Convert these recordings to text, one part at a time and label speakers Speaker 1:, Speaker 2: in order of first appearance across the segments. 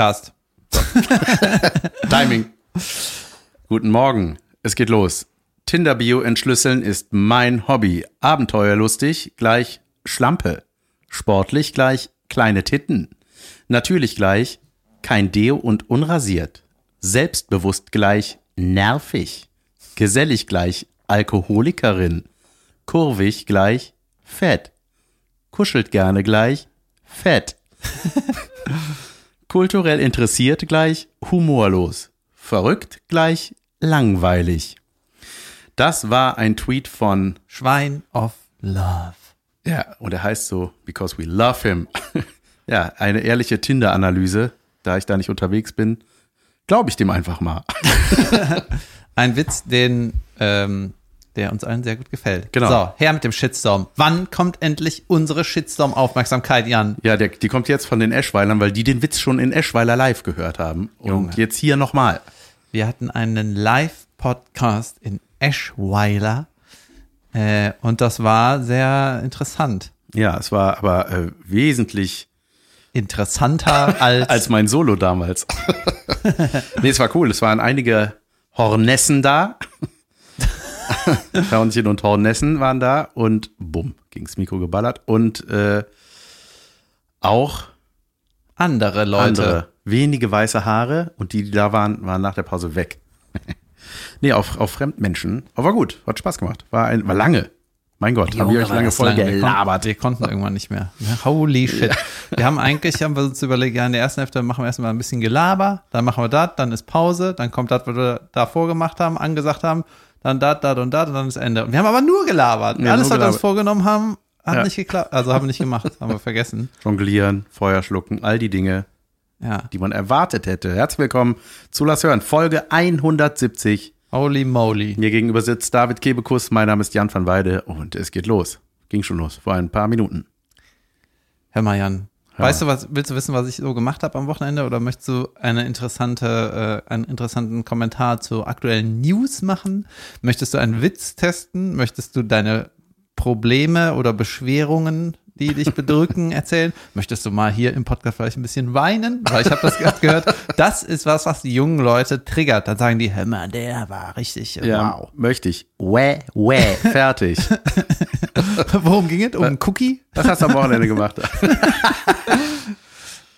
Speaker 1: Podcast.
Speaker 2: Timing. Guten Morgen. Es geht los. Tinder-Bio entschlüsseln ist mein Hobby. Abenteuerlustig gleich Schlampe. Sportlich gleich kleine Titten. Natürlich gleich kein Deo und unrasiert. Selbstbewusst gleich nervig. Gesellig gleich Alkoholikerin. Kurvig gleich fett. Kuschelt gerne gleich fett. Kulturell interessiert gleich humorlos. Verrückt gleich langweilig. Das war ein Tweet von,
Speaker 1: Schwein of Love.
Speaker 2: ja, und er heißt so, because we love him. ja, eine ehrliche Tinder-Analyse, da ich da nicht unterwegs bin, glaube ich dem einfach mal.
Speaker 1: Ein Witz, den, ähm, der uns allen sehr gut gefällt.
Speaker 2: Genau.
Speaker 1: So, her mit dem Shitstorm. Wann kommt endlich unsere Shitstorm-Aufmerksamkeit, Jan?
Speaker 2: Ja, der, die kommt jetzt von den Eschweilern, weil die den Witz schon in Eschweiler live gehört haben. Und
Speaker 1: Junge.
Speaker 2: jetzt hier nochmal.
Speaker 1: Wir hatten einen Live-Podcast in Eschweiler. Äh, und das war sehr interessant.
Speaker 2: Ja, es war aber äh, wesentlich
Speaker 1: Interessanter als,
Speaker 2: als mein Solo damals. nee, es war cool. Es waren einige Hornessen da. Hörnchen und Hornessen waren da und bumm, ging's Mikro geballert. Und äh, auch
Speaker 1: andere Leute.
Speaker 2: andere, wenige weiße Haare und die, die da waren, waren nach der Pause weg. nee, auf, auf Fremdmenschen. Aber war gut, hat Spaß gemacht. War, ein, war lange. Mein Gott, haben wir euch lange voll
Speaker 1: Wir konnten,
Speaker 2: gelabert.
Speaker 1: wir konnten irgendwann nicht mehr. Holy shit. Wir haben eigentlich, haben wir uns überlegt, ja, in der ersten Hälfte machen wir erstmal ein bisschen Gelaber, dann machen wir das, dann ist Pause, dann kommt das, was wir davor gemacht haben, angesagt haben, dann das, das und das und dann ist Ende. Und wir haben aber nur gelabert.
Speaker 2: Ja,
Speaker 1: Alles,
Speaker 2: nur
Speaker 1: was wir uns vorgenommen haben, hat
Speaker 2: Ja.
Speaker 1: nicht geklappt. Also haben wir nicht gemacht, haben wir vergessen.
Speaker 2: Jonglieren, Feuer schlucken, all die Dinge,
Speaker 1: Ja.
Speaker 2: die man erwartet hätte. Herzlich willkommen zu Lass hören, Folge 170.
Speaker 1: Holy moly.
Speaker 2: Mir gegenüber sitzt David Kebekus, mein Name ist Jan van Weide und es geht los. Ging schon los, vor ein paar Minuten.
Speaker 1: Hör mal, Jan.
Speaker 2: Hör
Speaker 1: Weißt du, was, willst du wissen, was ich so gemacht habe am Wochenende oder möchtest du eine interessante, äh, einen interessanten Kommentar zu aktuellen News machen? Möchtest du einen Witz testen? Möchtest du deine Probleme oder Beschwerungen, die dich bedrücken, erzählen? Möchtest du mal hier im Podcast vielleicht ein bisschen weinen? Weil ich habe das gerade gehört. Das ist was, was die jungen Leute triggert. Dann sagen die, hör mal, der war richtig,
Speaker 2: Ja,
Speaker 1: wow.
Speaker 2: möchte ich. Wäh, wäh, fertig.
Speaker 1: Worum ging es? Um einen Cookie?
Speaker 2: Was hast du am Wochenende gemacht?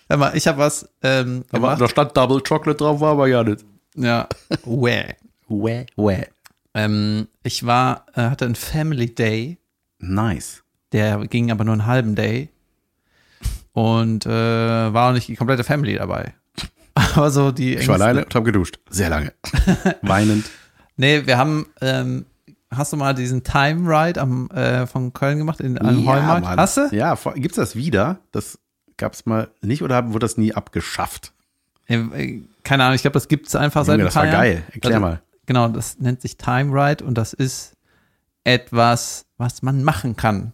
Speaker 1: Hör mal, ich habe was ähm,
Speaker 2: Aber da stand Double Chocolate drauf, war aber ja nicht.
Speaker 1: Ja, Wäh.
Speaker 2: Wäh, wäh.
Speaker 1: Ähm, ich war, äh, hatte einen Family Day,
Speaker 2: Nice.
Speaker 1: Der ging aber nur einen halben Day. Und äh, war auch nicht die komplette Family dabei. Aber so die.
Speaker 2: Ich war alleine und habe geduscht. Sehr lange. Weinend.
Speaker 1: Nee, wir haben. Ähm, hast du mal diesen Time Ride am, äh, von Köln gemacht in einem Heumarkt?
Speaker 2: Mann.
Speaker 1: Hast du?
Speaker 2: Ja, gibt's das wieder? Das gab's mal nicht oder wurde das nie abgeschafft?
Speaker 1: Äh, Keine Ahnung, ich glaube, das gibt es einfach seit
Speaker 2: Junge,
Speaker 1: ein
Speaker 2: das war
Speaker 1: Jahren.
Speaker 2: geil. Erklär
Speaker 1: Also,
Speaker 2: mal.
Speaker 1: Genau, das nennt sich Time Ride und das ist etwas, was man machen kann.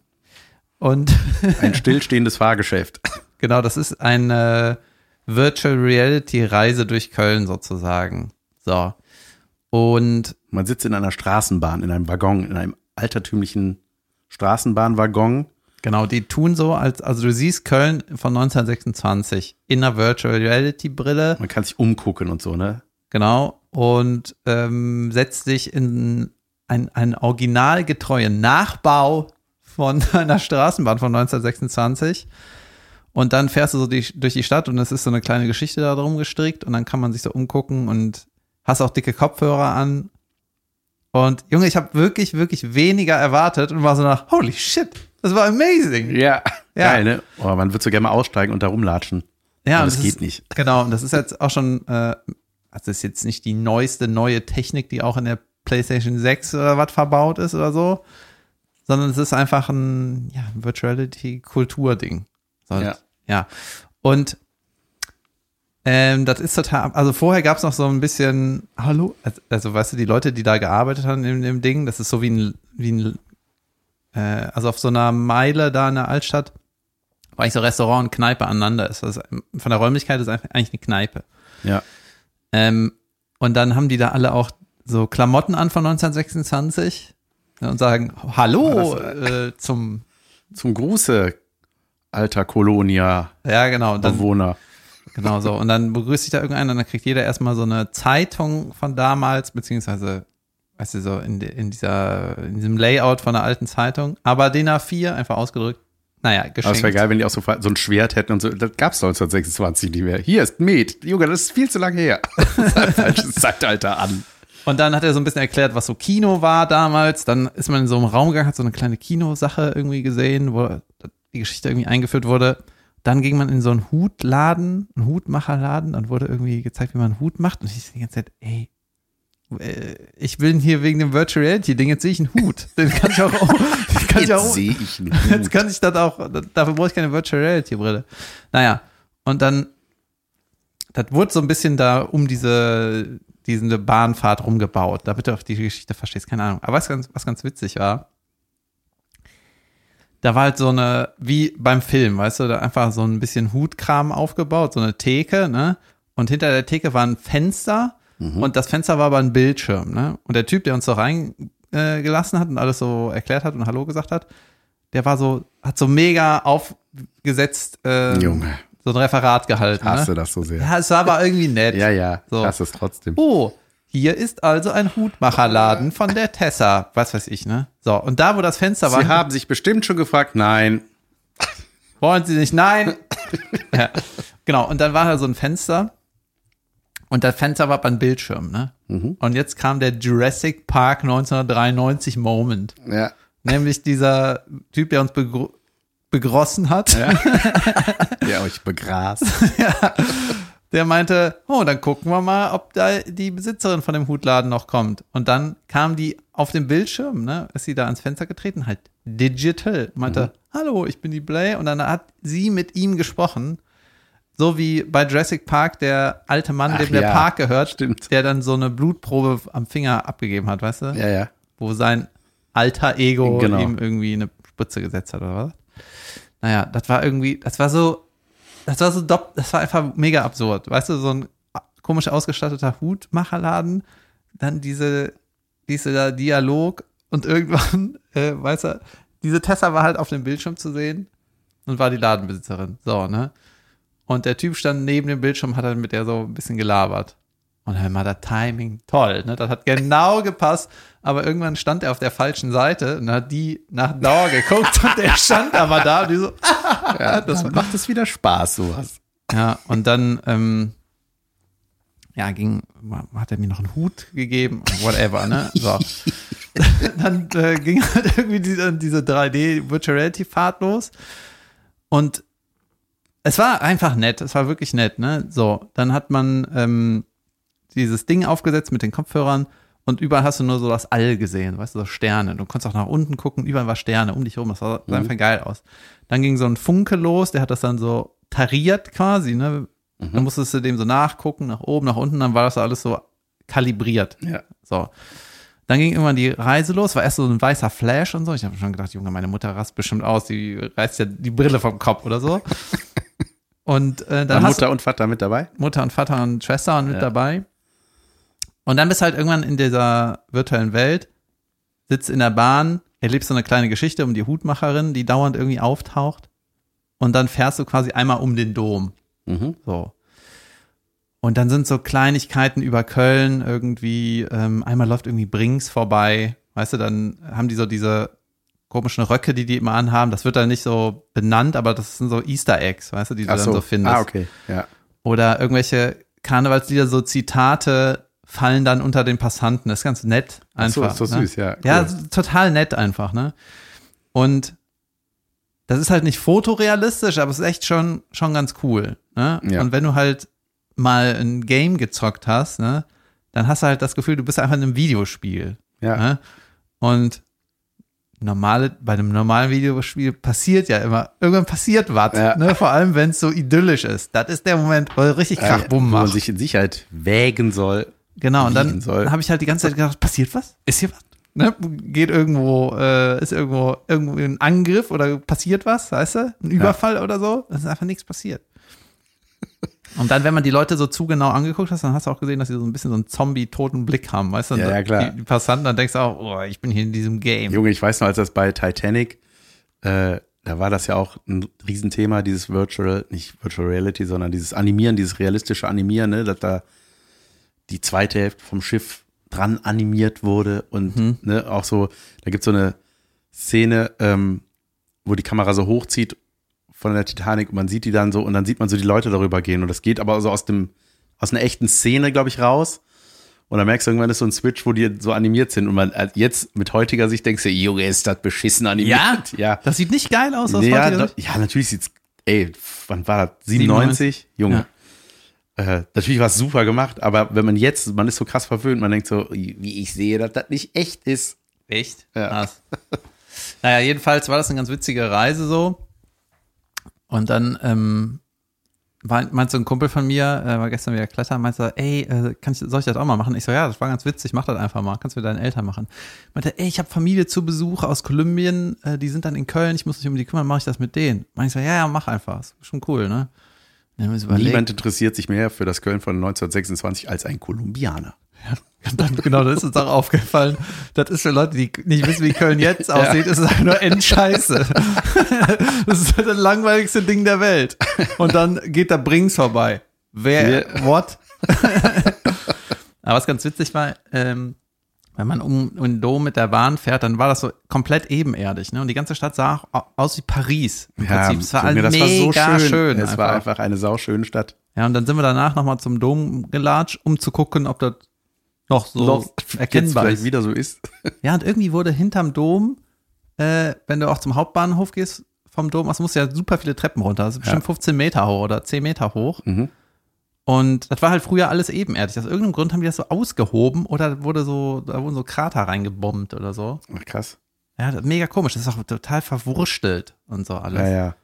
Speaker 1: Und
Speaker 2: Ein stillstehendes Fahrgeschäft.
Speaker 1: Genau, das ist eine Virtual Reality Reise durch Köln sozusagen. So. Und
Speaker 2: Man sitzt in einer Straßenbahn, in einem Waggon, in einem altertümlichen Straßenbahnwaggon.
Speaker 1: genau, die tun so, als, also du siehst Köln von 1926 in einer Virtual Reality Brille,
Speaker 2: Man kann sich umgucken und so, ne?
Speaker 1: genau, und ähm, setzt dich in ein, einen originalgetreuen Nachbau von einer Straßenbahn von 1926. Und dann fährst du so die, durch die Stadt und es ist so eine kleine Geschichte da drum gestrickt und dann kann man sich so umgucken und hast auch dicke Kopfhörer an. Und Junge, ich habe wirklich, wirklich weniger erwartet und war so nach, holy shit, das war amazing.
Speaker 2: Ja.
Speaker 1: Ja.
Speaker 2: Geil, ne? Oh, man wird so gerne mal aussteigen und da rumlatschen.
Speaker 1: Ja,
Speaker 2: Aber
Speaker 1: und
Speaker 2: das
Speaker 1: es
Speaker 2: geht
Speaker 1: ist,
Speaker 2: nicht.
Speaker 1: Genau, und das ist jetzt auch schon, äh, also ist jetzt nicht die neueste neue Technik, die auch in der PlayStation 6 oder was verbaut ist oder so, sondern es ist einfach ein ja, Virtuality-Kultur-Ding. So,
Speaker 2: Ja.
Speaker 1: ja. Und ähm, das ist total, also vorher gab es noch so ein bisschen, hallo, also, also weißt du, die Leute, die da gearbeitet haben in dem Ding, das ist so wie ein, wie ein äh, also auf so einer Meile da in der Altstadt, wo eigentlich so Restaurant und Kneipe aneinander ist. Also von der Räumlichkeit ist eigentlich eine Kneipe.
Speaker 2: Ja.
Speaker 1: Ähm, und dann haben die da alle auch so Klamotten an von 1926 und sagen Hallo äh, zum
Speaker 2: Zum Gruße, alter Kolonia-Bewohner.
Speaker 1: ja genau. Und dann, Genau so. Und dann begrüßt sich da irgendeiner und dann kriegt jeder erstmal so eine Zeitung von damals, beziehungsweise, weißt du, so in, in dieser, in diesem Layout von einer alten Zeitung. Aber DIN A4 einfach ausgedrückt. Naja,
Speaker 2: Aber es
Speaker 1: geschenkt.
Speaker 2: wäre geil, wenn die auch so, so ein Schwert hätten und so. Das gab es 1926 nicht mehr. Hier ist Met. Junge, das ist viel zu lange her. Falsches Zeitalter an.
Speaker 1: Und dann hat er so ein bisschen erklärt, was so Kino war damals. Dann ist man in so einem Raum gegangen, hat so eine kleine Kinosache irgendwie gesehen, wo die Geschichte irgendwie eingeführt wurde. Dann ging man in so einen Hutladen, einen Hutmacherladen, dann wurde irgendwie gezeigt, wie man einen Hut macht. Und ich die ganze Zeit, ey, äh, ich bin hier wegen dem Virtual Reality Ding, jetzt sehe ich einen Hut. Den kann ich auch, kann ich auch
Speaker 2: Jetzt sehe ich einen
Speaker 1: Jetzt
Speaker 2: Hut.
Speaker 1: kann ich das auch, dafür brauche ich keine Virtual Reality Brille. Naja, und dann, das wurde so ein bisschen da um diese, diese Bahnfahrt rumgebaut, damit du auch die Geschichte verstehst, keine Ahnung. Aber was ganz, was ganz witzig war, da war halt so eine, wie beim Film, weißt du, da einfach so ein bisschen Hutkram aufgebaut, so eine Theke, ne? Und hinter der Theke war ein Fenster und das Fenster war aber ein Bildschirm, ne? Und der Typ, der uns so reingelassen äh, gelassen hat und alles so erklärt hat und Hallo gesagt hat, der war so, hat so mega aufgesetzt, äh,
Speaker 2: Junge,
Speaker 1: so ein Referat gehalten.
Speaker 2: ich hasse
Speaker 1: Ne?
Speaker 2: das so sehr.
Speaker 1: Ja, es war aber irgendwie nett.
Speaker 2: Ja, ja,
Speaker 1: So.
Speaker 2: hasse es trotzdem.
Speaker 1: Oh, hier ist also ein Hutmacherladen von der Tessa, was weiß ich, ne? So, und da, wo das Fenster war,
Speaker 2: Sie haben sich bestimmt schon gefragt, nein.
Speaker 1: wollen Sie nicht? Nein. ja, genau, und dann war da so ein Fenster und das Fenster war beim Bildschirm, ne? Und jetzt kam der Jurassic Park 1993 Moment.
Speaker 2: Ja.
Speaker 1: Nämlich dieser Typ, der uns begro begrossen hat,
Speaker 2: Der euch begrast.
Speaker 1: der meinte, oh, dann gucken wir mal, ob da die Besitzerin von dem Hutladen noch kommt. Und dann kam die auf dem Bildschirm, ne, ist sie da ans Fenster getreten, halt digital, meinte, hallo, ich bin die Blay. Und dann hat sie mit ihm gesprochen, so wie bei Jurassic Park der alte Mann,
Speaker 2: Ach
Speaker 1: dem der
Speaker 2: ja,
Speaker 1: Park gehört,
Speaker 2: stimmt.
Speaker 1: der dann so eine Blutprobe am Finger abgegeben hat, weißt du?
Speaker 2: Ja, ja.
Speaker 1: wo sein alter Ego
Speaker 2: Genau.
Speaker 1: ihm irgendwie eine Spritze gesetzt hat oder was. Naja, das war irgendwie, das war so, das war so, das war einfach mega absurd. Weißt du, so ein komisch ausgestatteter Hutmacherladen, dann diese, dieser Dialog und irgendwann, äh, weißt du, diese Tessa war halt auf dem Bildschirm zu sehen und war die Ladenbesitzerin. So, ne? Und der Typ stand neben dem Bildschirm, hat dann mit der so ein bisschen gelabert. Und dann war das Timing toll, ne? Das hat genau gepasst. Aber irgendwann stand er auf der falschen Seite und hat die nach Dauer geguckt und der stand aber da und die so,
Speaker 2: ja das macht es wieder Spaß, sowas.
Speaker 1: ja, und dann, ähm, ja, ging, hat er mir noch einen Hut gegeben, whatever, ne? So. dann äh, ging halt irgendwie diese, diese 3D Virtual Reality Fahrt los. Und es war einfach nett, es war wirklich nett, ne? So, dann hat man ähm, dieses Ding aufgesetzt mit den Kopfhörern und überall hast du nur so das All gesehen, weißt du, so Sterne. Du konntest auch nach unten gucken, überall war Sterne um dich rum, das sah, sah einfach geil aus. Dann ging so ein Funke los, der hat das dann so tariert quasi, ne? Dann musstest du dem so nachgucken, nach oben, nach unten, dann war das alles so kalibriert.
Speaker 2: Ja.
Speaker 1: So. Dann ging irgendwann die Reise los, war erst so ein weißer Flash und so. Ich habe schon gedacht, Junge, meine Mutter rast bestimmt aus, die reißt ja die Brille vom Kopf oder so. Und äh, dann
Speaker 2: War Mutter und Vater mit dabei?
Speaker 1: Mutter und Vater und Schwester waren mit
Speaker 2: Ja.
Speaker 1: dabei. Und dann bist du halt irgendwann in dieser virtuellen Welt, sitzt in der Bahn, erlebst so eine kleine Geschichte um die Hutmacherin, die dauernd irgendwie auftaucht. Und dann fährst du quasi einmal um den Dom.
Speaker 2: Mhm.
Speaker 1: So. Und dann sind so Kleinigkeiten über Köln irgendwie, ähm, einmal läuft irgendwie Brinks vorbei, weißt du, dann haben die so diese komischen Röcke, die die immer anhaben. Das wird dann nicht so benannt, aber das sind so Easter Eggs, weißt du, die du
Speaker 2: Ach
Speaker 1: dann
Speaker 2: so.
Speaker 1: so findest.
Speaker 2: Ah, okay. Ja.
Speaker 1: Oder irgendwelche Karnevalslieder, so Zitate fallen dann unter den Passanten. Das ist ganz nett
Speaker 2: Ach so,
Speaker 1: einfach.
Speaker 2: ist so
Speaker 1: ne?
Speaker 2: süß, ja.
Speaker 1: Ja,
Speaker 2: Cool.
Speaker 1: s- total nett einfach, ne? Und das ist halt nicht fotorealistisch, aber es ist echt schon, schon ganz cool. Ne?
Speaker 2: Ja.
Speaker 1: Und wenn du halt mal ein Game gezockt hast, ne, dann hast du halt das Gefühl, du bist einfach in einem Videospiel.
Speaker 2: Ja.
Speaker 1: Ne? Und normale, bei einem normalen Videospiel passiert ja immer, irgendwann passiert was,
Speaker 2: Ja.
Speaker 1: ne? vor allem wenn es so idyllisch ist. Das ist der Moment, wo richtig Krach,
Speaker 2: Äh,
Speaker 1: bumm
Speaker 2: wo man
Speaker 1: macht.
Speaker 2: sich in Sicherheit wägen soll.
Speaker 1: Genau, und dann habe ich halt die ganze Zeit gedacht, passiert was? Ist hier was? Ne? Geht irgendwo, äh, ist irgendwo, irgendwo ein Angriff oder passiert was, weißt du? Ein Überfall oder so? Es ist einfach nichts passiert. Und dann, wenn man die Leute so zu genau angeguckt hat, dann hast du auch gesehen, dass sie so ein bisschen so einen Zombie-toten Blick haben, weißt du?
Speaker 2: Ja, ja, klar.
Speaker 1: Die, die Passanten, dann denkst du auch, oh, ich bin hier in diesem Game.
Speaker 2: Junge, ich weiß noch, als das bei Titanic, äh, da war das ja auch ein Riesenthema, dieses Virtual, nicht Virtual Reality, sondern dieses Animieren, dieses realistische Animieren, ne, dass da die zweite Hälfte vom Schiff dran animiert wurde und
Speaker 1: Mhm.
Speaker 2: ne, auch so, da gibt es so eine Szene, ähm, wo die Kamera so hochzieht von der Titanic und man sieht die dann so und dann sieht man so die Leute darüber gehen und das geht aber so aus dem, aus einer echten Szene, glaube ich, raus. Und dann merkst du irgendwann ist so ein Switch, wo die so animiert sind und man äh, jetzt mit heutiger Sicht denkst du, Junge, ist das beschissen animiert. Ja.
Speaker 1: Das sieht nicht geil aus aus
Speaker 2: Ja,
Speaker 1: heutiger Sicht.
Speaker 2: ja, natürlich sieht's, ey, wann war das? 97? Junge. Äh, natürlich war es super gemacht, aber wenn man jetzt, man ist so krass verwöhnt, man denkt so, wie ich sehe, dass das nicht echt ist.
Speaker 1: Echt?
Speaker 2: Ja.
Speaker 1: Krass. naja, jedenfalls war das eine ganz witzige Reise so. Und dann ähm, war, meinte so ein Kumpel von mir, äh, war gestern wieder klettern, meinte so, ey, äh, kann ich, soll ich das auch mal machen? Ich so, ja, das war ganz witzig, mach das einfach mal. Kannst du mit deinen Eltern machen. Meinte, ey, ich habe Familie zu Besuch aus Kolumbien, äh, die sind dann in Köln, ich muss mich um die kümmern, mache ich das mit denen? Meinte ich so, ja, ja, mach einfach. Ist schon cool, ne?
Speaker 2: Niemand interessiert sich mehr für das Köln von 1926 als ein Kolumbianer.
Speaker 1: Dann, genau, das ist uns auch aufgefallen. Das ist für Leute, die nicht wissen, wie Köln jetzt aussieht, ist es einfach nur Endscheiße. Das ist das langweiligste Ding der Welt. Und dann geht da Brings vorbei. Wer, what? Aber was ganz witzig war, ähm, wenn man um, den Dom mit der Bahn fährt, dann war das so komplett ebenerdig. Ne? Und die ganze Stadt sah auch aus wie Paris. Im Prinzip. Es war
Speaker 2: Junge,
Speaker 1: alles mega schön.
Speaker 2: Es war einfach eine sauschöne Stadt.
Speaker 1: Ja, und dann sind wir danach nochmal zum Dom gelatscht, um zu gucken, ob das noch so
Speaker 2: Noch
Speaker 1: erkennbar
Speaker 2: vielleicht
Speaker 1: ist.
Speaker 2: wieder so ist.
Speaker 1: Ja, und irgendwie wurde hinterm Dom, äh, wenn du auch zum Hauptbahnhof gehst, vom Dom, also musst du ja super viele Treppen runter. Das ist bestimmt
Speaker 2: Ja.
Speaker 1: 15 Meter hoch oder 10 Meter hoch.
Speaker 2: Mhm.
Speaker 1: Und das war halt früher alles ebenerdig. Aus irgendeinem Grund haben die das so ausgehoben oder wurde so, da wurden so Krater reingebombt oder so.
Speaker 2: Ach, krass.
Speaker 1: Ja, mega komisch. Das ist auch total verwurstelt und so alles.
Speaker 2: Ja, ja.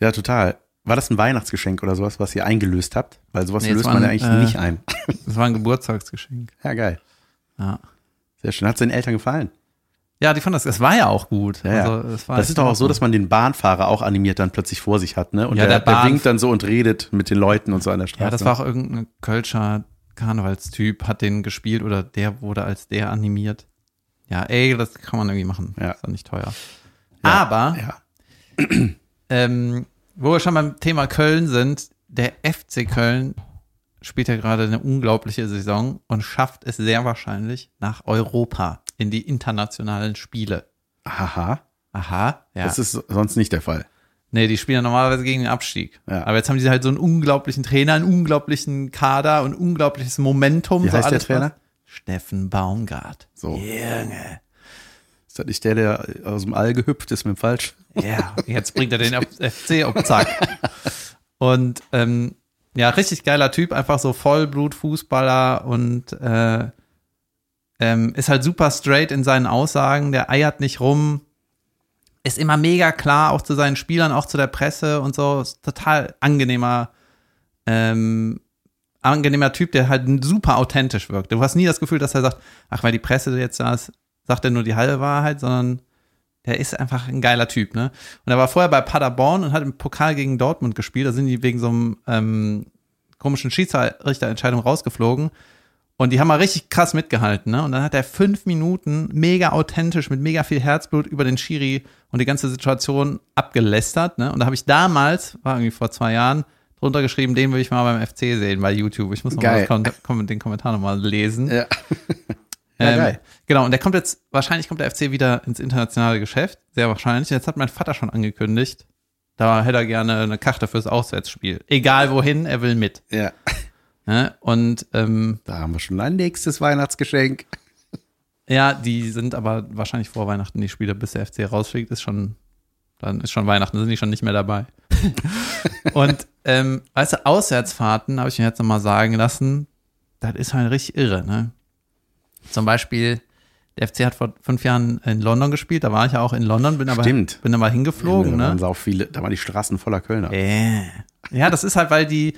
Speaker 2: Ja, total. War das ein Weihnachtsgeschenk oder sowas, was ihr eingelöst habt? Weil sowas
Speaker 1: Nee,
Speaker 2: löst
Speaker 1: war
Speaker 2: man ja eigentlich
Speaker 1: äh,
Speaker 2: nicht ein.
Speaker 1: Das war ein Geburtstagsgeschenk.
Speaker 2: Ja, geil.
Speaker 1: Ja.
Speaker 2: Sehr schön. Hat es den Eltern gefallen?
Speaker 1: Ja, die fanden das, es war ja auch gut.
Speaker 2: Ja, ja.
Speaker 1: Also,
Speaker 2: das ist doch auch so, dass man den Bahnfahrer auch animiert dann plötzlich vor sich hat, ne? Und
Speaker 1: Ja,
Speaker 2: der,
Speaker 1: der
Speaker 2: der, winkt dann so und redet mit den Leuten und so an der Straße.
Speaker 1: Ja, das war auch irgendein Kölscher Karnevalstyp, hat den gespielt oder der wurde als der animiert. Ja, ey, das kann man irgendwie machen.
Speaker 2: Ja.
Speaker 1: Ist doch nicht teuer.
Speaker 2: Ja,
Speaker 1: Aber,
Speaker 2: Ja.
Speaker 1: ähm, wo wir schon beim Thema Köln sind, der FC Köln spielt ja gerade eine unglaubliche Saison und schafft es sehr wahrscheinlich nach Europa in die internationalen Spiele.
Speaker 2: Haha.
Speaker 1: Aha, ja.
Speaker 2: Das ist sonst nicht der Fall.
Speaker 1: Nee, die spielen ja normalerweise gegen den Abstieg.
Speaker 2: Ja.
Speaker 1: Aber jetzt haben die halt so einen unglaublichen Trainer, einen unglaublichen Kader und unglaubliches Momentum.
Speaker 2: Wie
Speaker 1: so
Speaker 2: heißt der Trainer?
Speaker 1: was- Steffen Baumgart.
Speaker 2: So.
Speaker 1: Junge.
Speaker 2: Ist das nicht der, der aus dem All gehüpft ist mit dem Falsch?
Speaker 1: Ja, jetzt bringt er den FC auf Zack. Und ähm, ja, richtig geiler Typ, einfach so Vollblut-Fußballer und äh, ähm, ist halt super straight in seinen Aussagen, der eiert nicht rum, ist immer mega klar, auch zu seinen Spielern, auch zu der Presse und so, ist total angenehmer, ähm, angenehmer Typ, der halt super authentisch wirkt. Du hast nie das Gefühl, dass er sagt, ach, weil die Presse jetzt da ist, sagt er nur die halbe Wahrheit, sondern der ist einfach ein geiler Typ, ne? Und er war vorher bei Paderborn und hat im Pokal gegen Dortmund gespielt. Da sind die wegen so einem ähm, komischen Schiedsrichterentscheidung rausgeflogen. Und die haben mal richtig krass mitgehalten, ne? Und dann hat er fünf Minuten mega authentisch mit mega viel Herzblut über den Schiri und die ganze Situation abgelästert, ne? Und da habe ich damals, war irgendwie vor zwei Jahren, drunter geschrieben, den will ich mal beim FC sehen bei YouTube. Ich muss noch mal das Kom- den Kommentar nochmal lesen.
Speaker 2: Ja.
Speaker 1: Ähm. Genau, und der kommt jetzt, wahrscheinlich kommt der FC wieder ins internationale Geschäft, sehr wahrscheinlich. Jetzt hat mein Vater schon angekündigt, da hätte er gerne eine Karte fürs Auswärtsspiel. Egal wohin, er will mit.
Speaker 2: ja.
Speaker 1: Ne? Und ähm,
Speaker 2: Da haben wir schon ein nächstes Weihnachtsgeschenk.
Speaker 1: ja, die sind aber wahrscheinlich vor Weihnachten die Spiele, bis der FC rausfliegt, ist schon, dann ist schon Weihnachten, sind die schon nicht mehr dabei. und ähm, weißt du, Auswärtsfahrten, habe ich mir jetzt nochmal sagen lassen, das ist halt richtig irre, ne? Zum Beispiel, der FC hat vor fünf Jahren in London gespielt, da war ich ja auch in London, bin aber,
Speaker 2: Stimmt.
Speaker 1: bin aber hingeflogen,
Speaker 2: da waren
Speaker 1: ne?
Speaker 2: viele, da waren die Straßen voller Kölner.
Speaker 1: Äh. Ja, das ist halt, weil die,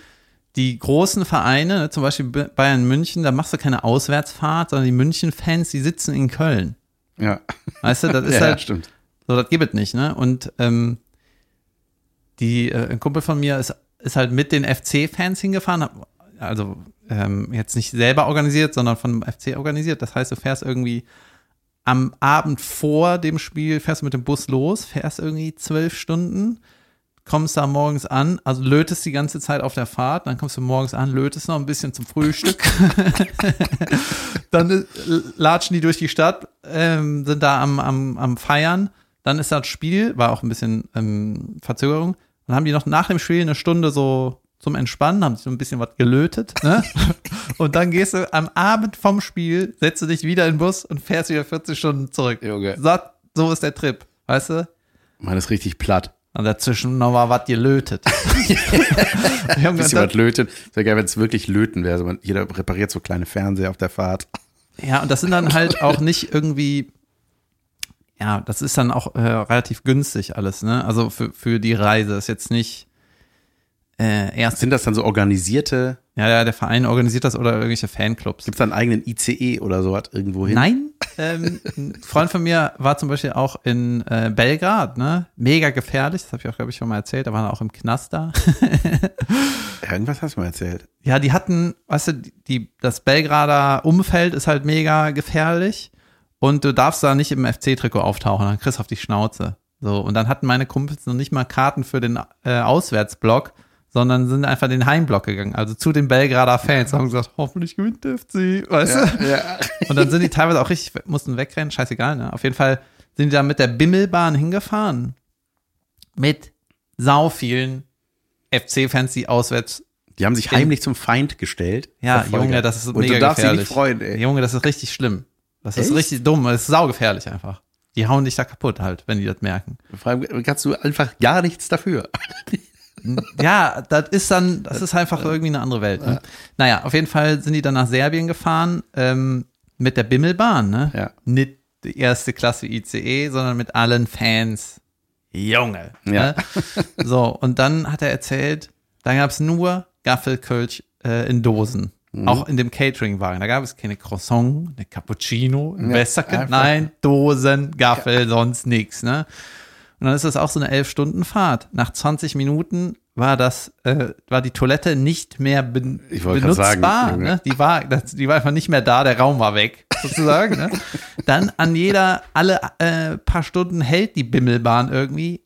Speaker 1: die großen Vereine, ne, zum Beispiel Bayern München, da machst du keine Auswärtsfahrt, sondern die München-Fans, die sitzen in Köln.
Speaker 2: Ja,
Speaker 1: Weißt du, das ist
Speaker 2: ja,
Speaker 1: halt,
Speaker 2: stimmt.
Speaker 1: so, das gibt es nicht, ne? Und ähm, die, äh, ein Kumpel von mir ist, ist halt mit den FC-Fans hingefahren, also ähm, jetzt nicht selber organisiert, sondern vom FC organisiert. Das heißt, du fährst irgendwie am Abend vor dem Spiel fährst du mit dem Bus los, fährst irgendwie zwölf Stunden, kommst da morgens an, also lötest die ganze Zeit auf der Fahrt, dann kommst du morgens an, lötest noch ein bisschen zum Frühstück. dann äh, latschen die durch die Stadt, ähm, sind da am, am, am Feiern. Dann ist das Spiel, war auch ein bisschen ähm, Verzögerung. Dann haben die noch nach dem Spiel eine Stunde so zum Entspannen, haben sich so ein bisschen was gelötet. Ne? und dann gehst du am Abend vom Spiel, setzt du dich wieder in den Bus und fährst wieder 40 Stunden zurück.
Speaker 2: Junge.
Speaker 1: So, so ist der Trip, weißt du?
Speaker 2: Man ist richtig platt.
Speaker 1: Und dazwischen noch mal was gelötet.
Speaker 2: Ein bisschen was löten. Wäre geil, wenn es wirklich löten wäre. Also jeder repariert so kleine Fernseher auf der Fahrt.
Speaker 1: Ja, und das sind dann halt auch nicht irgendwie, ja, das ist dann auch äh, relativ günstig alles, ne? Also für, für die Reise ist jetzt nicht äh, erst.
Speaker 2: Sind das dann so organisierte?
Speaker 1: Ja, ja, der Verein organisiert das oder irgendwelche Fanclubs.
Speaker 2: Gibt es da einen eigenen ICE oder so was irgendwo hin?
Speaker 1: Nein. Ähm, ein Freund von mir war zum Beispiel auch in äh, Belgrad, ne? Mega gefährlich, das habe ich auch, glaube ich, schon mal erzählt. Da waren auch im Knast da.
Speaker 2: Irgendwas hast du mal erzählt.
Speaker 1: Ja, die hatten, weißt du, die, das Belgrader Umfeld ist halt mega gefährlich und du darfst da nicht im FC-Trikot auftauchen, dann kriegst du auf die Schnauze. So, und dann hatten meine Kumpels noch nicht mal Karten für den äh, Auswärtsblock, sondern sind einfach den Heimblock gegangen, also zu den Belgrader Fans, haben gesagt, hoffentlich gewinnt der FC, weißt
Speaker 2: Ja,
Speaker 1: du?
Speaker 2: ja.
Speaker 1: Und dann sind die teilweise auch richtig, mussten wegrennen, scheißegal, ne? Auf jeden Fall sind die da mit der Bimmelbahn hingefahren. Mit sau vielen FC-Fans, die auswärts
Speaker 2: Die haben sich heimlich zum Feind gestellt.
Speaker 1: Ja,
Speaker 2: Verfolger.
Speaker 1: Junge, das ist
Speaker 2: Und
Speaker 1: mega
Speaker 2: du darfst dich
Speaker 1: gefährlich.
Speaker 2: nicht freuen, ey.
Speaker 1: Junge, das ist richtig schlimm. Das ist
Speaker 2: Echt?
Speaker 1: richtig dumm. Das ist saugefährlich einfach. Die hauen dich da kaputt halt, wenn die das merken.
Speaker 2: Vor allem kannst du einfach gar nichts dafür.
Speaker 1: Ja, das ist dann, das ist einfach irgendwie eine andere Welt. Ne? Naja, auf jeden Fall sind die dann nach Serbien gefahren ähm, mit der Bimmelbahn, ne?
Speaker 2: Ja.
Speaker 1: Nicht die erste Klasse ICE, sondern mit allen Fans. Junge.
Speaker 2: Ja.
Speaker 1: Ne? So, und dann hat er erzählt, da gab's nur Gaffelkölsch äh, in Dosen.
Speaker 2: Mhm.
Speaker 1: Auch in dem Catering-Wagen. Da gab es keine Croissant, eine Cappuccino, ein
Speaker 2: Ja,
Speaker 1: Wässerchen. Nein, Dosen, Gaffel, sonst nix. Ne? Und dann ist das auch so eine elf Stunden Fahrt. Nach 20 Minuten war das, äh, war die Toilette nicht mehr ben
Speaker 2: sagen,
Speaker 1: benutzbar.
Speaker 2: Junge.
Speaker 1: ne? Die war, das, die war einfach nicht mehr da, der Raum war weg, sozusagen. ne? Dann an jeder, alle äh, paar Stunden hält die Bimmelbahn irgendwie.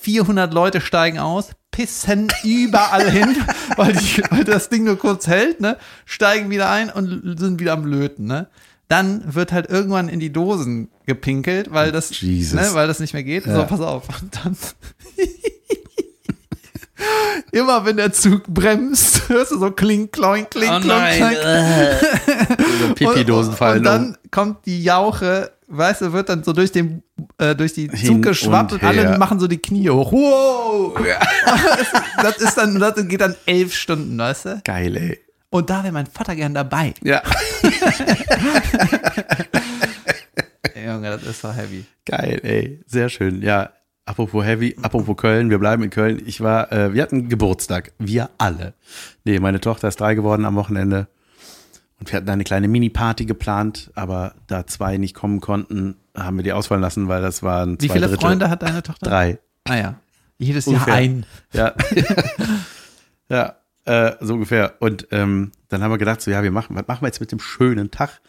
Speaker 1: 400 Leute steigen aus, pissen überall hin, weil, die, weil das Ding nur kurz hält, ne? Steigen wieder ein und sind wieder am Löten, ne? Dann wird halt irgendwann in die Dosen gepinkelt, weil das,
Speaker 2: Jesus.
Speaker 1: ne, weil das nicht mehr geht.
Speaker 2: Ja.
Speaker 1: So, pass auf. Und dann Immer wenn der Zug bremst, hörst du so kling, kloing, kling,
Speaker 2: Oh
Speaker 1: kloing, kling.
Speaker 2: So Pipi-Dosen
Speaker 1: und,
Speaker 2: fallen
Speaker 1: und dann
Speaker 2: um.
Speaker 1: kommt die Jauche, weißt du, wird dann so durch den äh, durch die
Speaker 2: Hin
Speaker 1: Zug geschwappt
Speaker 2: und
Speaker 1: und, alle machen so die Knie hoch. Wow! das ist dann, das geht dann elf Stunden, weißt du?
Speaker 2: Geil, ey.
Speaker 1: Und da wäre mein Vater gern dabei.
Speaker 2: Ja.
Speaker 1: Junge, das ist so heavy.
Speaker 2: Geil, ey. Sehr schön. Ja, apropos Heavy, apropos Köln, wir bleiben in Köln. Ich war, äh, wir hatten Geburtstag. Wir alle. Nee, meine Tochter ist drei geworden am Wochenende. Und wir hatten eine kleine Mini-Party geplant, aber da zwei nicht kommen konnten, haben wir die ausfallen lassen, weil das waren
Speaker 1: Wie
Speaker 2: zwei
Speaker 1: viele
Speaker 2: Drittel.
Speaker 1: Freunde hat deine Tochter?
Speaker 2: Drei.
Speaker 1: Ah ja. Jedes
Speaker 2: Ungefähr.
Speaker 1: Jahr ein.
Speaker 2: Ja. ja, äh, so ungefähr. Und ähm, dann haben wir gedacht, so, ja, wir machen, was machen wir jetzt mit dem schönen Tag?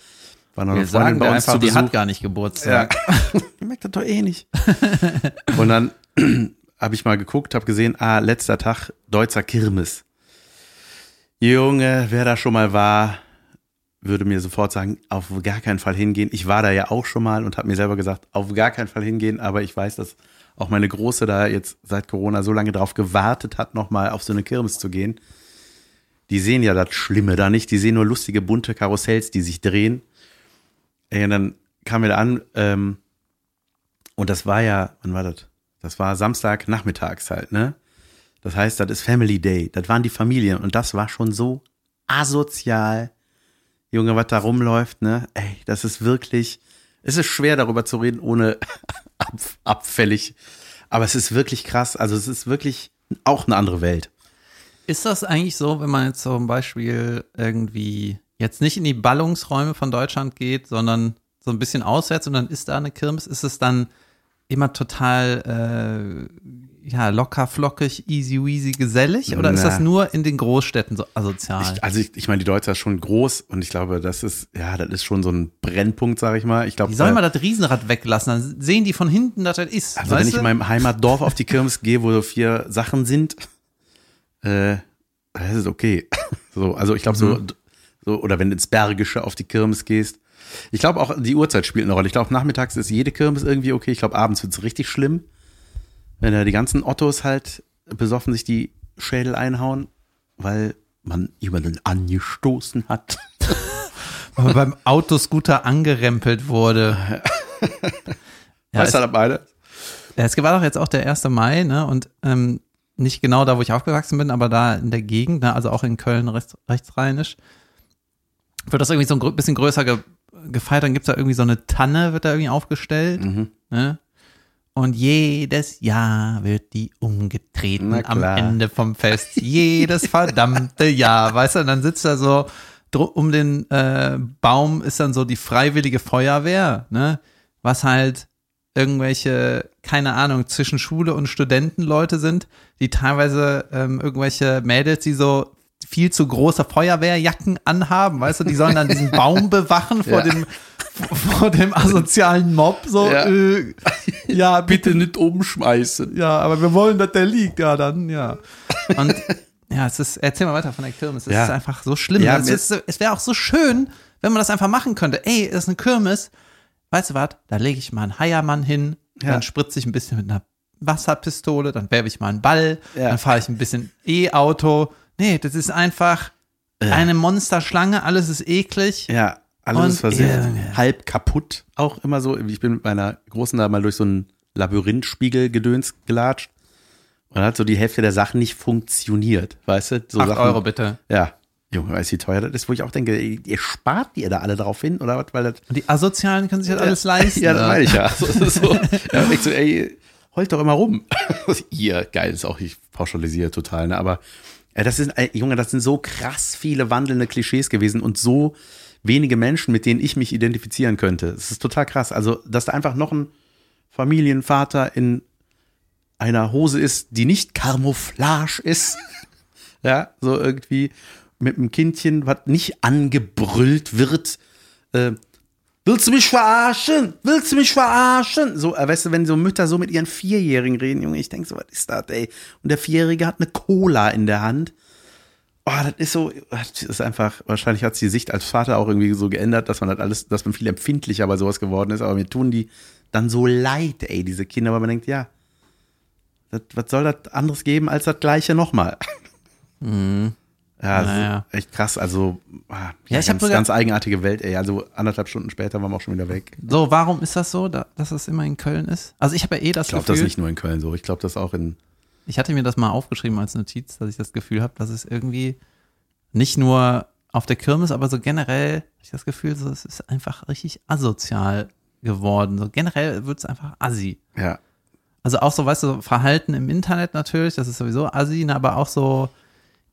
Speaker 2: War noch
Speaker 1: Wir sagen
Speaker 2: bei uns
Speaker 1: einfach,
Speaker 2: zu
Speaker 1: die hat gar nicht Geburtstag.
Speaker 2: Ja. Ihr merkt das doch eh nicht. Und dann habe ich mal geguckt, habe gesehen, ah, letzter Tag Deutzer Kirmes. Junge, wer da schon mal war, würde mir sofort sagen, auf gar keinen Fall hingehen. Ich war da ja auch schon mal und habe mir selber gesagt, auf gar keinen Fall hingehen, aber ich weiß, dass auch meine Große da jetzt seit Corona so lange drauf gewartet hat, nochmal auf so eine Kirmes zu gehen. Die sehen ja das Schlimme da nicht, die sehen nur lustige, bunte Karussells, die sich drehen. Ey, und dann kamen wir da an, ähm, und das war ja, wann war das? Das war Samstag nachmittags halt, ne? Das heißt, das ist Family Day. Das waren die Familien und das war schon so asozial. Junge, was da rumläuft, ne? Ey, das ist wirklich, es ist schwer darüber zu reden, ohne ab, abfällig. Aber es ist wirklich krass. Also es ist wirklich auch eine andere Welt.
Speaker 1: Ist das eigentlich so, wenn man jetzt zum Beispiel irgendwie jetzt nicht in die Ballungsräume von Deutschland geht, sondern so ein bisschen auswärts und dann ist da eine Kirmes, ist es dann immer total äh, ja, locker, flockig, easy, weasy, gesellig? Oder ist
Speaker 2: Na.
Speaker 1: das nur in den Großstädten so asozial?
Speaker 2: Ich, also ich, ich meine, die Deutsche ist schon groß und ich glaube, das ist, ja, das ist schon so ein Brennpunkt, sag ich mal. Ich glaube,
Speaker 1: die sollen
Speaker 2: äh,
Speaker 1: mal das Riesenrad weglassen, dann sehen die von hinten, dass das ist.
Speaker 2: also wenn ich
Speaker 1: du?
Speaker 2: in meinem Heimatdorf auf die Kirmes gehe, wo so vier Sachen sind, äh, das ist okay. So, also ich glaube so,
Speaker 1: Mhm.
Speaker 2: so, oder wenn du ins Bergische auf die Kirmes gehst. Ich glaube auch, die Uhrzeit spielt eine Rolle. Ich glaube, nachmittags ist jede Kirmes irgendwie okay. Ich glaube, abends wird's richtig schlimm. Wenn da die ganzen Ottos halt besoffen sich die Schädel einhauen, weil man jemanden angestoßen hat.
Speaker 1: Aber beim Autoscooter angerempelt wurde. Ja,
Speaker 2: weißt
Speaker 1: es,
Speaker 2: du, beide?
Speaker 1: ja, es war doch jetzt auch der 1. Mai, ne? Und ähm, nicht genau da, wo ich aufgewachsen bin, aber da in der Gegend, ne? also auch in Köln rechts, rechtsrheinisch, wird das irgendwie so ein bisschen größer ge gefeiert. Dann gibt's da irgendwie so eine Tanne, wird da irgendwie aufgestellt.
Speaker 2: Mhm.
Speaker 1: Ne? Und jedes Jahr wird die umgetreten am. Ende vom Fest. jedes verdammte Jahr. Weißt du, und dann sitzt da so, um den äh, Baum ist dann so die freiwillige Feuerwehr, ne? Was halt irgendwelche, keine Ahnung, zwischen Schule und Studentenleute sind, die teilweise ähm, irgendwelche Mädels, die so viel zu große Feuerwehrjacken anhaben, weißt du, die sollen dann diesen Baum bewachen vor
Speaker 2: Ja.
Speaker 1: dem vor dem asozialen Mob, so,
Speaker 2: Ja.
Speaker 1: äh, ja, bitte,
Speaker 2: Bitte nicht umschmeißen.
Speaker 1: ja, aber wir wollen, dass der liegt, ja, dann, ja. Und, ja, es ist, erzähl mal weiter von der Kirmes, es
Speaker 2: Ja.
Speaker 1: ist einfach so schlimm.
Speaker 2: Ja,
Speaker 1: es es wäre auch so schön, wenn man das einfach machen könnte. Ey, es ist eine Kirmes, weißt du was, da lege ich mal einen Heiermann hin,
Speaker 2: Ja.
Speaker 1: dann spritze ich ein bisschen mit einer Wasserpistole, dann werfe ich mal einen Ball,
Speaker 2: Ja.
Speaker 1: dann fahre ich ein bisschen E-Auto. Nee, das ist einfach eine Monsterschlange, alles ist eklig.
Speaker 2: Ja, alles
Speaker 1: Und
Speaker 2: ist versifft,
Speaker 1: Junge.
Speaker 2: halb kaputt auch immer so. Ich bin mit meiner Großen da mal durch so einen Labyrinthspiegel-Gedöns gelatscht und dann hat so die Hälfte der Sachen nicht funktioniert, weißt du? So
Speaker 1: Acht
Speaker 2: Sachen,
Speaker 1: Euro bitte.
Speaker 2: Ja. Junge, weißt du, wie teuer das ist, wo ich auch denke, ihr spart ihr da alle drauf hin, oder was? Weil das,
Speaker 1: Und die Asozialen können sich das alles leisten.
Speaker 2: ja, das
Speaker 1: ne?
Speaker 2: meine ich ja. Also, so, ja, ich so, ey, heult doch immer rum. ihr, geil, ist auch, ich pauschalisiere total, ne, aber ja, das sind, Junge, das sind so krass viele wandelnde Klischees gewesen und so wenige Menschen, mit denen ich mich identifizieren könnte. Das ist total krass. Also, dass da einfach noch ein Familienvater in einer Hose ist, die nicht Camouflage ist. ja, so irgendwie mit einem Kindchen, was nicht angebrüllt wird. Äh, Willst du mich verarschen? Willst du mich verarschen? So, äh, weißt du, wenn so Mütter so mit ihren Vierjährigen reden, Junge, ich denke so, was ist das, ey? Und der Vierjährige hat eine Cola in der Hand. Oh, das ist so, das ist einfach, wahrscheinlich hat sich die Sicht als Vater auch irgendwie so geändert, dass man das alles, dass man viel empfindlicher bei sowas geworden ist, aber mir tun die dann so leid, ey, diese Kinder, weil man denkt, ja, das, was soll das anderes geben als das gleiche nochmal? Ja, das
Speaker 1: Naja.
Speaker 2: ist echt krass. Also, ah,
Speaker 1: Ja, ich hab
Speaker 2: ganz,
Speaker 1: sogar-
Speaker 2: ganz eigenartige Welt, ey. Also anderthalb Stunden später waren wir auch schon wieder weg.
Speaker 1: So, warum ist das so, da, dass es immer in Köln ist? Also ich habe ja eh das
Speaker 2: Ich glaube,
Speaker 1: Gefühl,
Speaker 2: das ist nicht nur in Köln so. Ich glaube, das auch in.
Speaker 1: ich hatte mir das mal aufgeschrieben als Notiz, dass ich das Gefühl habe, dass es irgendwie nicht nur auf der Kirmes, aber so generell, ich das Gefühl, so, es ist einfach richtig asozial geworden. So generell wird es einfach assi.
Speaker 2: Ja.
Speaker 1: Also auch so, weißt du, Verhalten im Internet natürlich, das ist sowieso assi, ne, aber auch so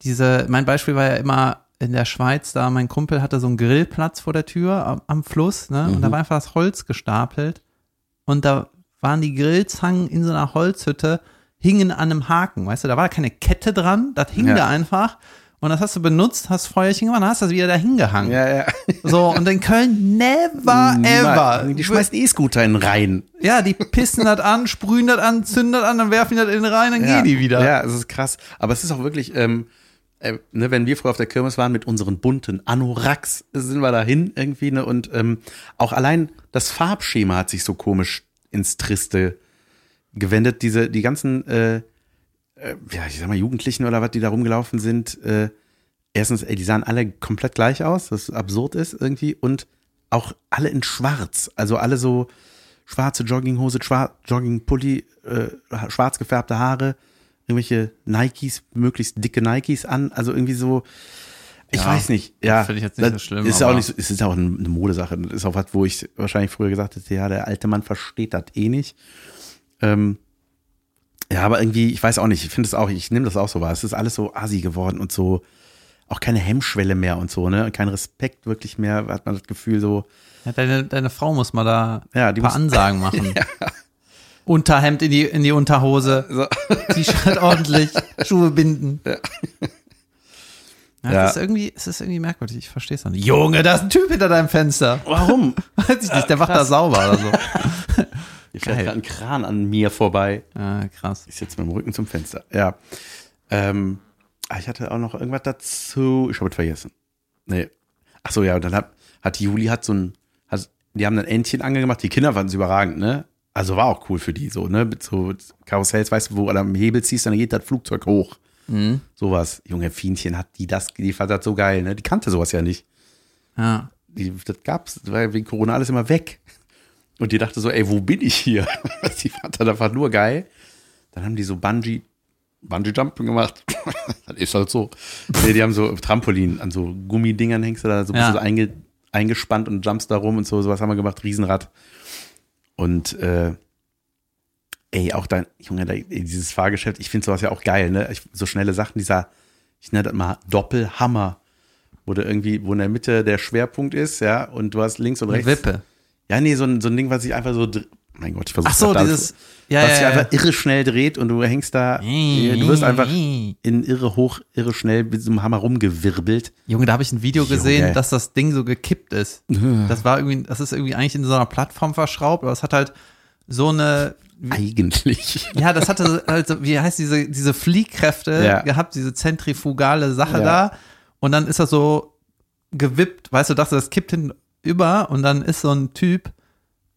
Speaker 1: diese, mein Beispiel war ja immer in der Schweiz, da mein Kumpel hatte so einen Grillplatz vor der Tür am, am Fluss, ne, und da war einfach das Holz gestapelt und da waren die Grillzangen in so einer Holzhütte, hingen an einem Haken, weißt du, da war keine Kette dran, das hing
Speaker 2: Ja.
Speaker 1: da einfach und das hast du benutzt, hast Feuerchen gemacht, dann hast du das wieder da hingehangen.
Speaker 2: Ja, ja.
Speaker 1: So, und in Köln never ever.
Speaker 2: Die schmeißen E-Scooter in den Rhein.
Speaker 1: Ja, die pissen das an, sprühen das an, zünden das an, dann werfen die das in den Rhein, dann
Speaker 2: ja.
Speaker 1: gehen die wieder.
Speaker 2: Ja, es ist krass. Aber es ist auch wirklich, ähm, äh, ne, wenn wir früher auf der Kirmes waren mit unseren bunten Anoraks, sind wir dahin irgendwie, ne, und ähm, auch allein das Farbschema hat sich so komisch ins Triste gewendet. Diese, die ganzen, äh, äh, ja, ich sag mal, Jugendlichen oder was, die da rumgelaufen sind, äh, erstens, ey, die sahen alle komplett gleich aus, was absurd ist irgendwie, und auch alle in schwarz, also alle so schwarze Jogginghose, schwar Joggingpulli, äh, schwarz gefärbte Haare, irgendwelche Nikes, möglichst dicke Nikes an, also irgendwie so, ich
Speaker 1: Ja,
Speaker 2: weiß nicht, ja.
Speaker 1: finde ich jetzt nicht
Speaker 2: das
Speaker 1: so schlimm,
Speaker 2: Ist ja auch nicht so, es ist auch eine Modesache, das ist auch was, wo ich wahrscheinlich früher gesagt hätte, ja, der alte Mann versteht das eh nicht. Ähm, ja, aber irgendwie, ich weiß auch nicht, ich finde es auch, ich nehme das auch so wahr. Es ist alles so assi geworden und so, auch keine Hemmschwelle mehr und so, ne? Kein Respekt wirklich mehr, hat man das Gefühl so,
Speaker 1: Ja, deine, deine Frau muss mal da
Speaker 2: Ja,
Speaker 1: ein paar
Speaker 2: muss-
Speaker 1: Ansagen machen. Unterhemd in die, in die Unterhose,
Speaker 2: So.
Speaker 1: T-Shirt ordentlich, Schuhe binden. Ja.
Speaker 2: Ja.
Speaker 1: Es, ist irgendwie, es ist irgendwie merkwürdig, ich verstehe es noch nicht. Junge, da ist ein Typ hinter deinem Fenster.
Speaker 2: Warum?
Speaker 1: Weiß ich nicht, der macht da sauber oder so.
Speaker 2: Hier fährt gerade ein Kran an mir vorbei.
Speaker 1: Ah, krass.
Speaker 2: Ich sitze mit dem Rücken zum Fenster. Ja. Ähm, ah, ich hatte auch noch irgendwas dazu. Ich habe es vergessen. Nee. Ach so, ja, und dann hat, hat Juli hat so ein, hat, die haben ein Entchen angemacht. Die Kinder fanden es überragend, ne? Also war auch cool für die so, ne? Mit so Karussells, weißt du, wo du am Hebel ziehst, dann geht das Flugzeug hoch. Sowas. Junge Fienchen hat die das, die fand das so geil, ne? Die kannte sowas ja nicht.
Speaker 1: Ja.
Speaker 2: Die, das gab's, das war ja wegen Corona alles immer weg. Und die dachte so, ey, wo bin ich hier? die fand das einfach nur geil. Dann haben die so Bungee, Bungee-Jumping gemacht. das ist halt so. Nee, die haben so Trampolin an so Gummidingern hängst du da, so bist
Speaker 1: Ja.
Speaker 2: du so einge, eingespannt und jumpst da rum und so, sowas haben wir gemacht, Riesenrad. Und äh, ey, auch dein, Junge, dieses Fahrgeschäft, ich finde sowas ja auch geil, ne? Ich, so schnelle Sachen, dieser, ich nenne das mal Doppelhammer, wo du irgendwie, wo in der Mitte der Schwerpunkt ist, ja, und du hast links und
Speaker 1: Eine
Speaker 2: rechts.
Speaker 1: Wippe.
Speaker 2: Ja, nee, so ein, so ein Ding, was sich einfach so, mein Gott, ich versuche
Speaker 1: Ach so, dieses, ja,
Speaker 2: was
Speaker 1: ja,
Speaker 2: sich
Speaker 1: ja.
Speaker 2: einfach irre schnell dreht und du hängst da, du wirst einfach in irre hoch, irre schnell mit so einem Hammer rumgewirbelt.
Speaker 1: Junge, da habe ich ein Video gesehen,
Speaker 2: Junge.
Speaker 1: dass das Ding so gekippt ist. Das war irgendwie, das ist irgendwie eigentlich in so einer Plattform verschraubt, aber es hat halt so eine,
Speaker 2: Eigentlich.
Speaker 1: ja, das hatte also, wie heißt diese, diese Fliehkräfte
Speaker 2: Ja.
Speaker 1: gehabt, diese zentrifugale Sache
Speaker 2: Ja.
Speaker 1: da. Und dann ist das so gewippt, weißt du, dachte, das kippt hinten über und dann ist so ein Typ,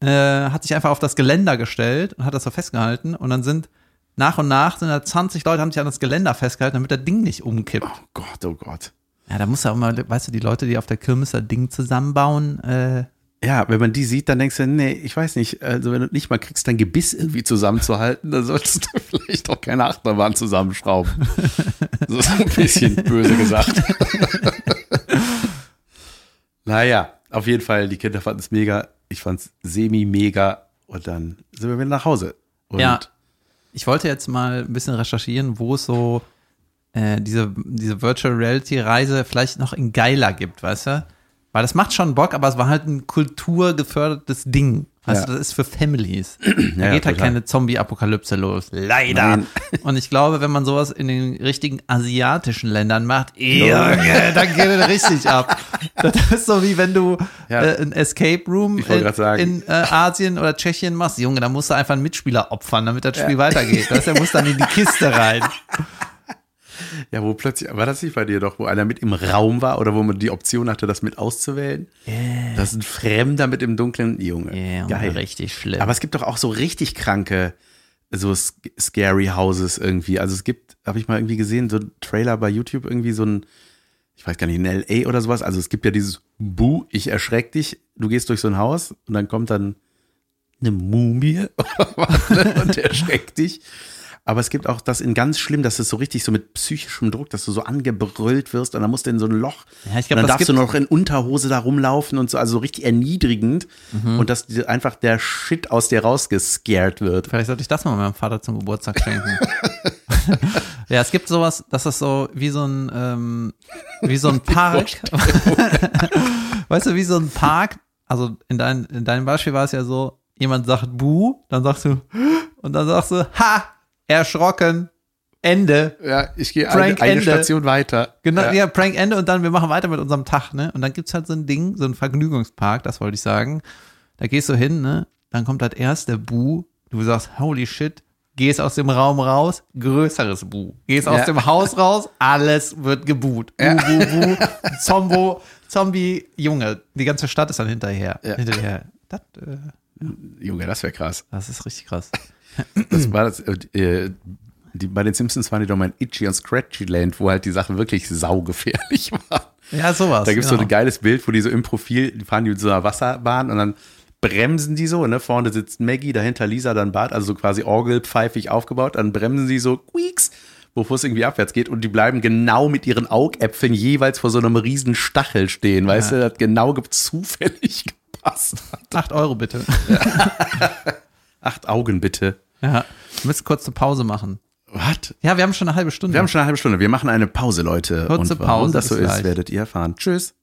Speaker 1: äh, hat sich einfach auf das Geländer gestellt und hat das so festgehalten und dann sind nach und nach sind da 20 Leute, haben sich an das Geländer festgehalten, damit das Ding nicht umkippt.
Speaker 2: Oh Gott, oh Gott.
Speaker 1: Ja, da muss ja auch mal, weißt du, die Leute, die auf der Kirmes das Ding zusammenbauen, äh,
Speaker 2: Ja, wenn man die sieht, dann denkst du, nee, ich weiß nicht, also wenn du nicht mal kriegst, dein Gebiss irgendwie zusammenzuhalten, dann solltest du vielleicht auch keine Achterbahn zusammenschrauben. so ist ein bisschen böse gesagt. naja, auf jeden Fall, die Kinder fanden es mega, ich fand es semi-mega und dann sind wir wieder nach Hause. Und
Speaker 1: Ja. ich wollte jetzt mal ein bisschen recherchieren, wo es so äh, diese, diese Virtual Reality Reise vielleicht noch in geiler gibt, weißt du? Weil das macht schon Bock, aber es war halt ein kulturgefördertes Ding. Weißt
Speaker 2: Ja.
Speaker 1: das ist für Families. Da
Speaker 2: Ja,
Speaker 1: geht halt
Speaker 2: total.
Speaker 1: keine Zombie-Apokalypse los. Leider.
Speaker 2: Nein.
Speaker 1: Und ich glaube, wenn man sowas in den richtigen asiatischen Ländern macht, Junge, dann geht es richtig ab. Das ist so wie wenn du
Speaker 2: Ja.
Speaker 1: äh, ein Escape Room in, in äh, Asien oder Tschechien machst. Junge, da musst du einfach einen Mitspieler opfern, damit das Spiel weitergeht. Das heißt, er muss dann in die Kiste rein.
Speaker 2: Ja, wo plötzlich, war das nicht bei dir doch, wo einer mit im Raum war oder wo man die Option hatte, das mit auszuwählen? Das ist ein Fremder mit im dunklen Junge.
Speaker 1: Yeah,
Speaker 2: Geil.
Speaker 1: richtig schlimm.
Speaker 2: Aber es gibt doch auch so richtig kranke, so scary Houses irgendwie. Also es gibt, habe ich mal irgendwie gesehen, so ein Trailer bei YouTube irgendwie so ein, ich weiß gar nicht, in LA oder sowas. Also es gibt ja dieses Bu, ich erschreck dich. Du gehst durch so ein Haus und dann kommt dann eine Mumie und erschreckt dich. Aber es gibt auch das in ganz schlimm, dass es so richtig so mit psychischem Druck, dass du so angebrüllt wirst und dann musst du in so ein Loch.
Speaker 1: Ja, ich glaub,
Speaker 2: und dann darfst du noch in Unterhose da rumlaufen und so, also so richtig erniedrigend.
Speaker 1: Mhm.
Speaker 2: Und dass dir einfach der Shit aus dir rausgescared wird.
Speaker 1: Vielleicht sollte ich das mal meinem Vater zum Geburtstag schenken. ja, es gibt sowas, das ist so wie so ein, ähm, wie so ein Park. weißt du, wie so ein Park. Also in, dein, in deinem Beispiel war es ja so, jemand sagt Bu, dann sagst du, und dann sagst du, ha, erschrocken, Ende.
Speaker 2: Ja, ich gehe eine, eine. Station weiter.
Speaker 1: Genau,
Speaker 2: Ja.
Speaker 1: ja. Prank Ende und dann wir machen weiter mit unserem Tag, ne? Und dann gibt's halt so ein Ding, so ein Vergnügungspark, das wollte ich sagen. Da gehst du hin, ne? Dann kommt halt erst der Bu, du sagst, holy shit, gehst aus dem Raum raus, größeres Bu. Gehst aus
Speaker 2: Ja.
Speaker 1: dem Haus raus, alles wird gebuht. Bu, bu, bu, Zombo, Zombie, Junge, die ganze Stadt ist dann hinterher.
Speaker 2: Ja.
Speaker 1: Hinterher. Das, äh,
Speaker 2: Junge, das wäre krass.
Speaker 1: das ist richtig krass.
Speaker 2: Das war das, äh, die, bei den Simpsons waren die doch mal in Itchy und Scratchy Land, wo halt die Sachen wirklich saugefährlich waren.
Speaker 1: Ja, sowas.
Speaker 2: Da gibt es
Speaker 1: genau.
Speaker 2: so ein geiles Bild, wo die so im Profil, die fahren die mit so einer Wasserbahn und dann bremsen die so, ne? Vorne sitzt Maggie, dahinter Lisa, dann Bart, also so quasi orgelpfeifig aufgebaut, dann bremsen sie so quieks, bevor es irgendwie abwärts geht und die bleiben genau mit ihren Augäpfeln jeweils vor so einem riesen Stachel stehen, weißt du, das hat genau ge- zufällig gepasst.
Speaker 1: Acht Euro bitte.
Speaker 2: Acht Augen bitte.
Speaker 1: Ja. Wir müssen kurz eine Pause machen.
Speaker 2: Was?
Speaker 1: Ja, wir haben schon eine halbe Stunde.
Speaker 2: Wir haben schon eine halbe Stunde. Wir machen eine Pause, Leute.
Speaker 1: Kurze
Speaker 2: Und warum
Speaker 1: Pause,
Speaker 2: das so ist,
Speaker 1: gleich.
Speaker 2: werdet ihr erfahren. Tschüss.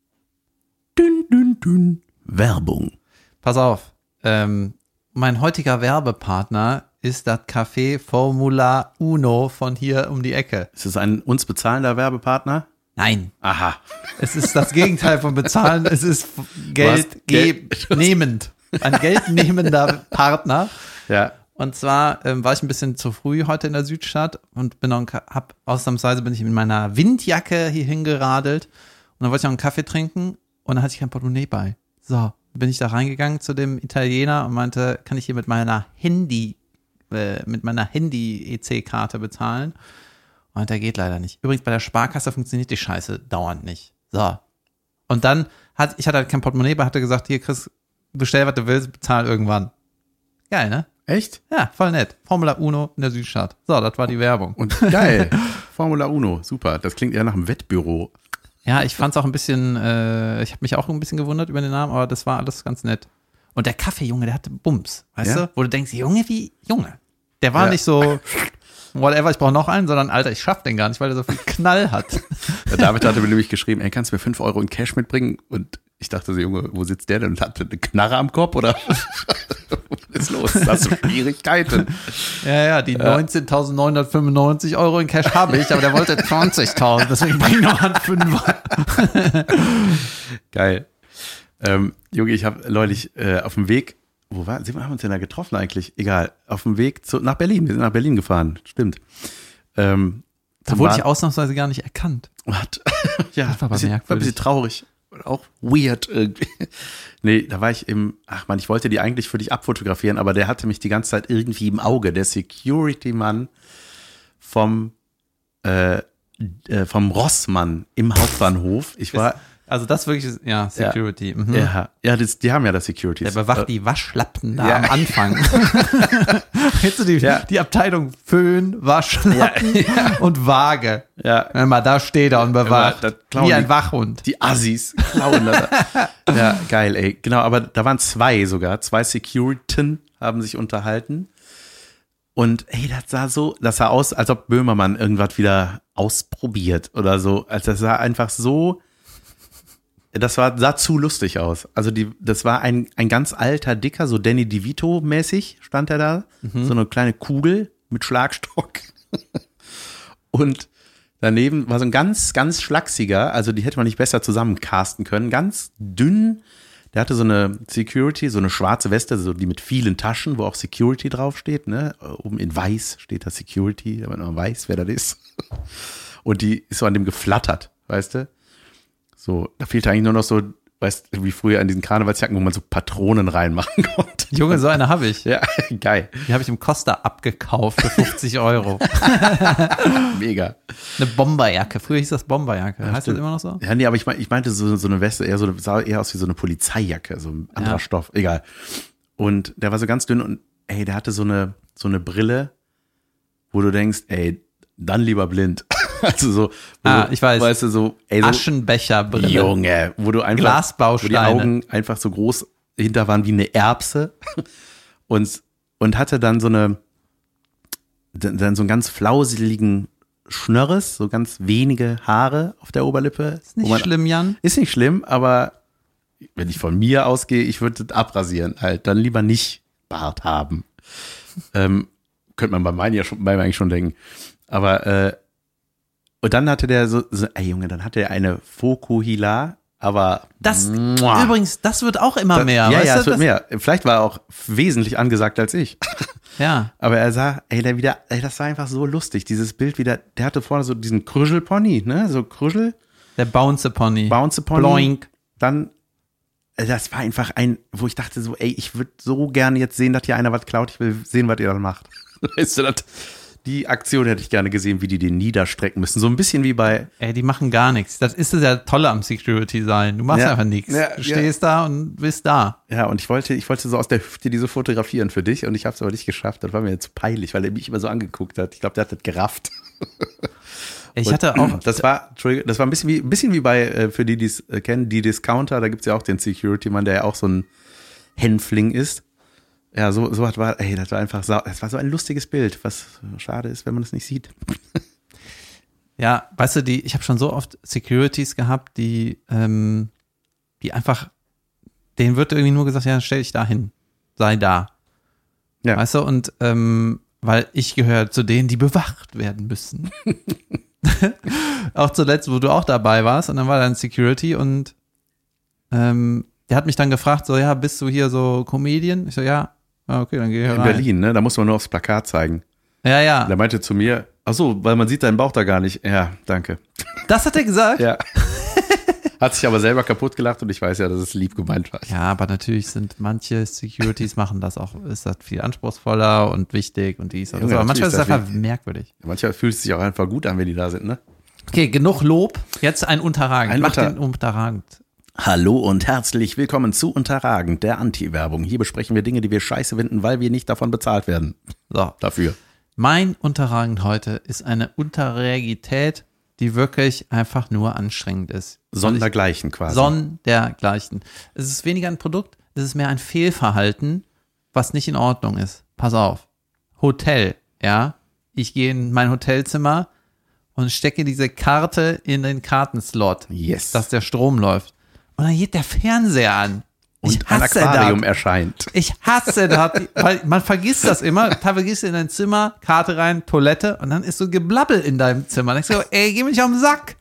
Speaker 2: Dün, dün, dün. Werbung.
Speaker 1: Pass auf. Ähm, mein heutiger Werbepartner ist das Café Formula Uno von hier um die Ecke.
Speaker 2: Ist es ein uns bezahlender Werbepartner?
Speaker 1: Nein,
Speaker 2: Aha.
Speaker 1: es ist das Gegenteil von bezahlen. Es ist Geld
Speaker 2: Geld-
Speaker 1: nehmend. Ein geldnehmender Partner.
Speaker 2: Ja.
Speaker 1: Und zwar ähm, war ich ein bisschen zu früh heute in der Südstadt und bin noch, hab, ausnahmsweise bin ich mit meiner Windjacke hier hingeradelt und dann wollte ich noch einen Kaffee trinken und dann hatte ich kein Portemonnaie bei. So, bin ich da reingegangen zu dem Italiener und meinte, kann ich hier mit meiner Handy, äh, mit meiner Handy-EC-Karte bezahlen? Und der geht leider nicht. Übrigens, bei der Sparkasse funktioniert die Scheiße dauernd nicht. So. Und dann hat, ich hatte halt kein Portemonnaie, aber hatte gesagt, hier Chris, bestell, was du willst, bezahl irgendwann. Geil, ne?
Speaker 2: Echt?
Speaker 1: Ja, voll nett. Formula Uno in der Südstadt. So, das war die Werbung.
Speaker 2: Und geil. Formula Uno, super. Das klingt eher nach einem Wettbüro.
Speaker 1: Ja, ich fand's auch ein bisschen, äh, ich habe mich auch ein bisschen gewundert über den Namen, aber das war alles ganz nett. Und der Kaffee, Junge, der hatte Bums, weißt
Speaker 2: Ja?
Speaker 1: du? Wo du denkst, Junge, wie, Junge. Der war
Speaker 2: Ja.
Speaker 1: nicht so, whatever, ich brauche noch einen, sondern, Alter, ich schaff den gar nicht, weil der so viel Knall hat.
Speaker 2: Der David hatte mir nämlich geschrieben, ey, kannst du mir 5 Euro in Cash mitbringen? Und ich dachte so, Junge, wo sitzt der denn? Hat eine Knarre am Kopf oder? Ist los? Hast du Schwierigkeiten?
Speaker 1: Ja, ja, die 19.995 Euro in Cash habe ich, aber der wollte 20.000, deswegen bring noch einen Fünfer.
Speaker 2: Geil. Ähm, Junge, ich habe neulich äh, auf dem Weg, wo war, haben wir uns denn da getroffen eigentlich? Egal, auf dem Weg zu, nach Berlin. Wir sind nach Berlin gefahren, stimmt. Ähm,
Speaker 1: Da wurde ich ausnahmsweise gar nicht erkannt.
Speaker 2: What? ja,
Speaker 1: Das war aber
Speaker 2: bisschen,
Speaker 1: merkwürdig.
Speaker 2: war ein bisschen traurig. Auch weird irgendwie. Nee, da war ich im, ach man, ich wollte die eigentlich für dich abfotografieren, aber der hatte mich die ganze Zeit irgendwie im Auge. Der Security-Mann vom, äh, äh, vom Rossmann im Hauptbahnhof. Ich war,
Speaker 1: Also das wirklich, ist- ja, Security. Mhm.
Speaker 2: ja, ja das, die haben ja das Security.
Speaker 1: Der bewacht die Waschlappen da
Speaker 2: ja.
Speaker 1: am Anfang. Kennst du die,
Speaker 2: Ja.
Speaker 1: die Abteilung Föhn, Waschlappen und Waage?
Speaker 2: Ja.
Speaker 1: Wenn mal da steht er und bewacht.
Speaker 2: klauen
Speaker 1: Wie ein
Speaker 2: die-
Speaker 1: Wachhund.
Speaker 2: Die Assis klauen das. ja, geil, ey. Genau, aber da waren zwei sogar. Zwei Securiten haben sich unterhalten. Und ey, das sah so, das sah aus, als ob Böhmermann irgendwas wieder ausprobiert oder so. Also das sah einfach so, das war, sah zu lustig aus. Also die, das war ein, ein ganz alter, dicker, so Danny DeVito-mäßig stand er da. So eine kleine Kugel mit Schlagstock. Und daneben war so ein ganz, ganz schlachsiger, also die hätte man nicht besser zusammencasten können, ganz dünn. Der hatte so eine Security, so eine schwarze Weste, so die mit vielen Taschen, wo auch Security draufsteht, ne? Oben in weiß steht da Security, damit man weiß, wer das ist. Und die ist so an dem geflattert, weißt du? So, da fehlte eigentlich nur noch so, weißt du, wie früher an diesen Karnevalsjacken, wo man so Patronen reinmachen konnte.
Speaker 1: Junge, so eine habe ich.
Speaker 2: Ja, geil.
Speaker 1: Die habe ich im Costa abgekauft für 50 Euro.
Speaker 2: Mega.
Speaker 1: Eine Bomberjacke. Früher hieß das Bomberjacke. heißt das
Speaker 2: stimmt.
Speaker 1: immer noch so?
Speaker 2: Ja, nee, aber ich, mein, ich meinte so, so eine Weste, eher so, sah eher aus wie so eine Polizeijacke, so ein anderer
Speaker 1: Ja.
Speaker 2: Stoff, egal. Und der war so ganz dünn und ey, der hatte so eine, so eine Brille, wo du denkst, ey, dann lieber blind. also so,
Speaker 1: Ah, ich weiß.
Speaker 2: Weißt du, so, ey, so,
Speaker 1: Aschenbecherbrille.
Speaker 2: Junge, wo du einfach,
Speaker 1: Glasbausteine.
Speaker 2: wo die Augen einfach so groß hinter waren wie eine Erbse und, und hatte dann so eine, dann so einen ganz flauseligen Schnörres, so ganz wenige Haare auf der Oberlippe.
Speaker 1: Ist nicht
Speaker 2: man-
Speaker 1: schlimm, Jan.
Speaker 2: Ist nicht schlimm, aber wenn ich von mir ausgehe, ich würde das abrasieren halt. Dann lieber nicht Bart haben. ähm, könnte man bei meinen ja schon, bei mir eigentlich schon denken. Aber, äh, und dann hatte der so, so ey Junge, dann hatte er eine Fokuhila, aber
Speaker 1: Das,
Speaker 2: Mua.
Speaker 1: übrigens, das wird auch immer mehr.
Speaker 2: Ja,
Speaker 1: weißt
Speaker 2: ja,
Speaker 1: du?
Speaker 2: es wird
Speaker 1: das,
Speaker 2: mehr. Vielleicht war er auch wesentlich angesagt als ich.
Speaker 1: Ja.
Speaker 2: Aber er sah, ey, der wieder, ey, das war einfach so lustig. Dieses Bild wieder, der hatte vorne so diesen Krüschelpony, ne? So Krüschel,
Speaker 1: Der Bounce Pony.
Speaker 2: Bounce Pony.
Speaker 1: Bloink.
Speaker 2: Dann, äh, das war einfach ein, wo ich dachte so, ey, ich würde so gerne jetzt sehen, dass hier einer was klaut. Ich will sehen, was ihr dann macht. Weißt du, das, die Aktion hätte ich gerne gesehen, wie die den niederstrecken müssen. So ein bisschen wie bei,
Speaker 1: Ey, die machen gar nichts. Das ist das ja Tolle am Security sein. Du machst
Speaker 2: Ja.
Speaker 1: einfach nichts.
Speaker 2: Ja,
Speaker 1: du
Speaker 2: ja.
Speaker 1: stehst da und bist da.
Speaker 2: ja, und ich wollte, ich wollte so aus der Hüfte diese fotografieren für dich und ich habe es aber nicht geschafft. Das war mir jetzt zu peinlich, weil er mich immer so angeguckt hat. Ich glaube, der hat das gerafft.
Speaker 1: Ich
Speaker 2: Und
Speaker 1: hatte auch,
Speaker 2: Das war, das war ein bisschen wie, ein bisschen wie bei, äh, für die, die es äh, kennen, die Discounter, da gibt's ja auch den Security-Mann, der ja auch so ein Hänfling ist. Ja, so, so hat war, ey, das war einfach, das war so ein lustiges Bild, was schade ist, wenn man es nicht sieht.
Speaker 1: ja, weißt du, die, ich habe schon so oft Securities gehabt, die, ähm, die einfach, denen wird irgendwie nur gesagt, ja, stell dich da hin. Sei da.
Speaker 2: Ja.
Speaker 1: Weißt du, und ähm, weil ich gehöre zu denen, die bewacht werden müssen. auch zuletzt, wo du auch dabei warst, und dann war dann Security und ähm, der hat mich dann gefragt, so, ja, bist du hier so Comedian? Ich so, ja, Ah, okay, dann gehe ich
Speaker 2: In
Speaker 1: rein.
Speaker 2: Berlin, ne? Da muss man nur aufs Plakat zeigen.
Speaker 1: Ja, ja.
Speaker 2: Der meinte zu mir, ach so, weil man sieht deinen Bauch da gar nicht. Ja, danke.
Speaker 1: Das hat er gesagt.
Speaker 2: Ja. Hat sich aber selber kaputt gelacht und ich weiß ja, dass es lieb gemeint war.
Speaker 1: Ja, aber natürlich sind manche Securities machen das auch, ist das viel anspruchsvoller und wichtig und dies und das.
Speaker 2: Junge,
Speaker 1: Aber manchmal ist es einfach merkwürdig.
Speaker 2: Manchmal fühlt es sich auch einfach gut an, wenn die da sind, ne?
Speaker 1: Okay, genug Lob. Jetzt ein Unterragend.
Speaker 2: Ein
Speaker 1: Mach
Speaker 2: Unter-
Speaker 1: den Unterragend.
Speaker 2: Hallo und herzlich willkommen zu Unterragend, der Anti-Werbung. Hier besprechen wir Dinge, die wir scheiße finden, weil wir nicht davon bezahlt werden.
Speaker 1: So.
Speaker 2: Dafür.
Speaker 1: Mein Unterragend heute ist eine Unterreagität, die wirklich einfach nur anstrengend ist.
Speaker 2: Sondergleichen quasi.
Speaker 1: Sondergleichen. Es ist weniger ein Produkt, es ist mehr ein Fehlverhalten, was nicht in Ordnung ist. Pass auf. Hotel, ja. Ich gehe in mein Hotelzimmer und stecke diese Karte in den Kartenslot,
Speaker 2: yes.
Speaker 1: dass der Strom läuft. Und dann geht der Fernseher an.
Speaker 2: und
Speaker 1: ich
Speaker 2: ein
Speaker 1: hasse
Speaker 2: Aquarium
Speaker 1: das.
Speaker 2: erscheint.
Speaker 1: Ich hasse das, weil man vergisst das immer. Teilweise gehst du in dein Zimmer, Karte rein, Toilette und dann ist so Geblabbel in deinem Zimmer. Dann denkst du, ey, geh mir nicht auf den Sack.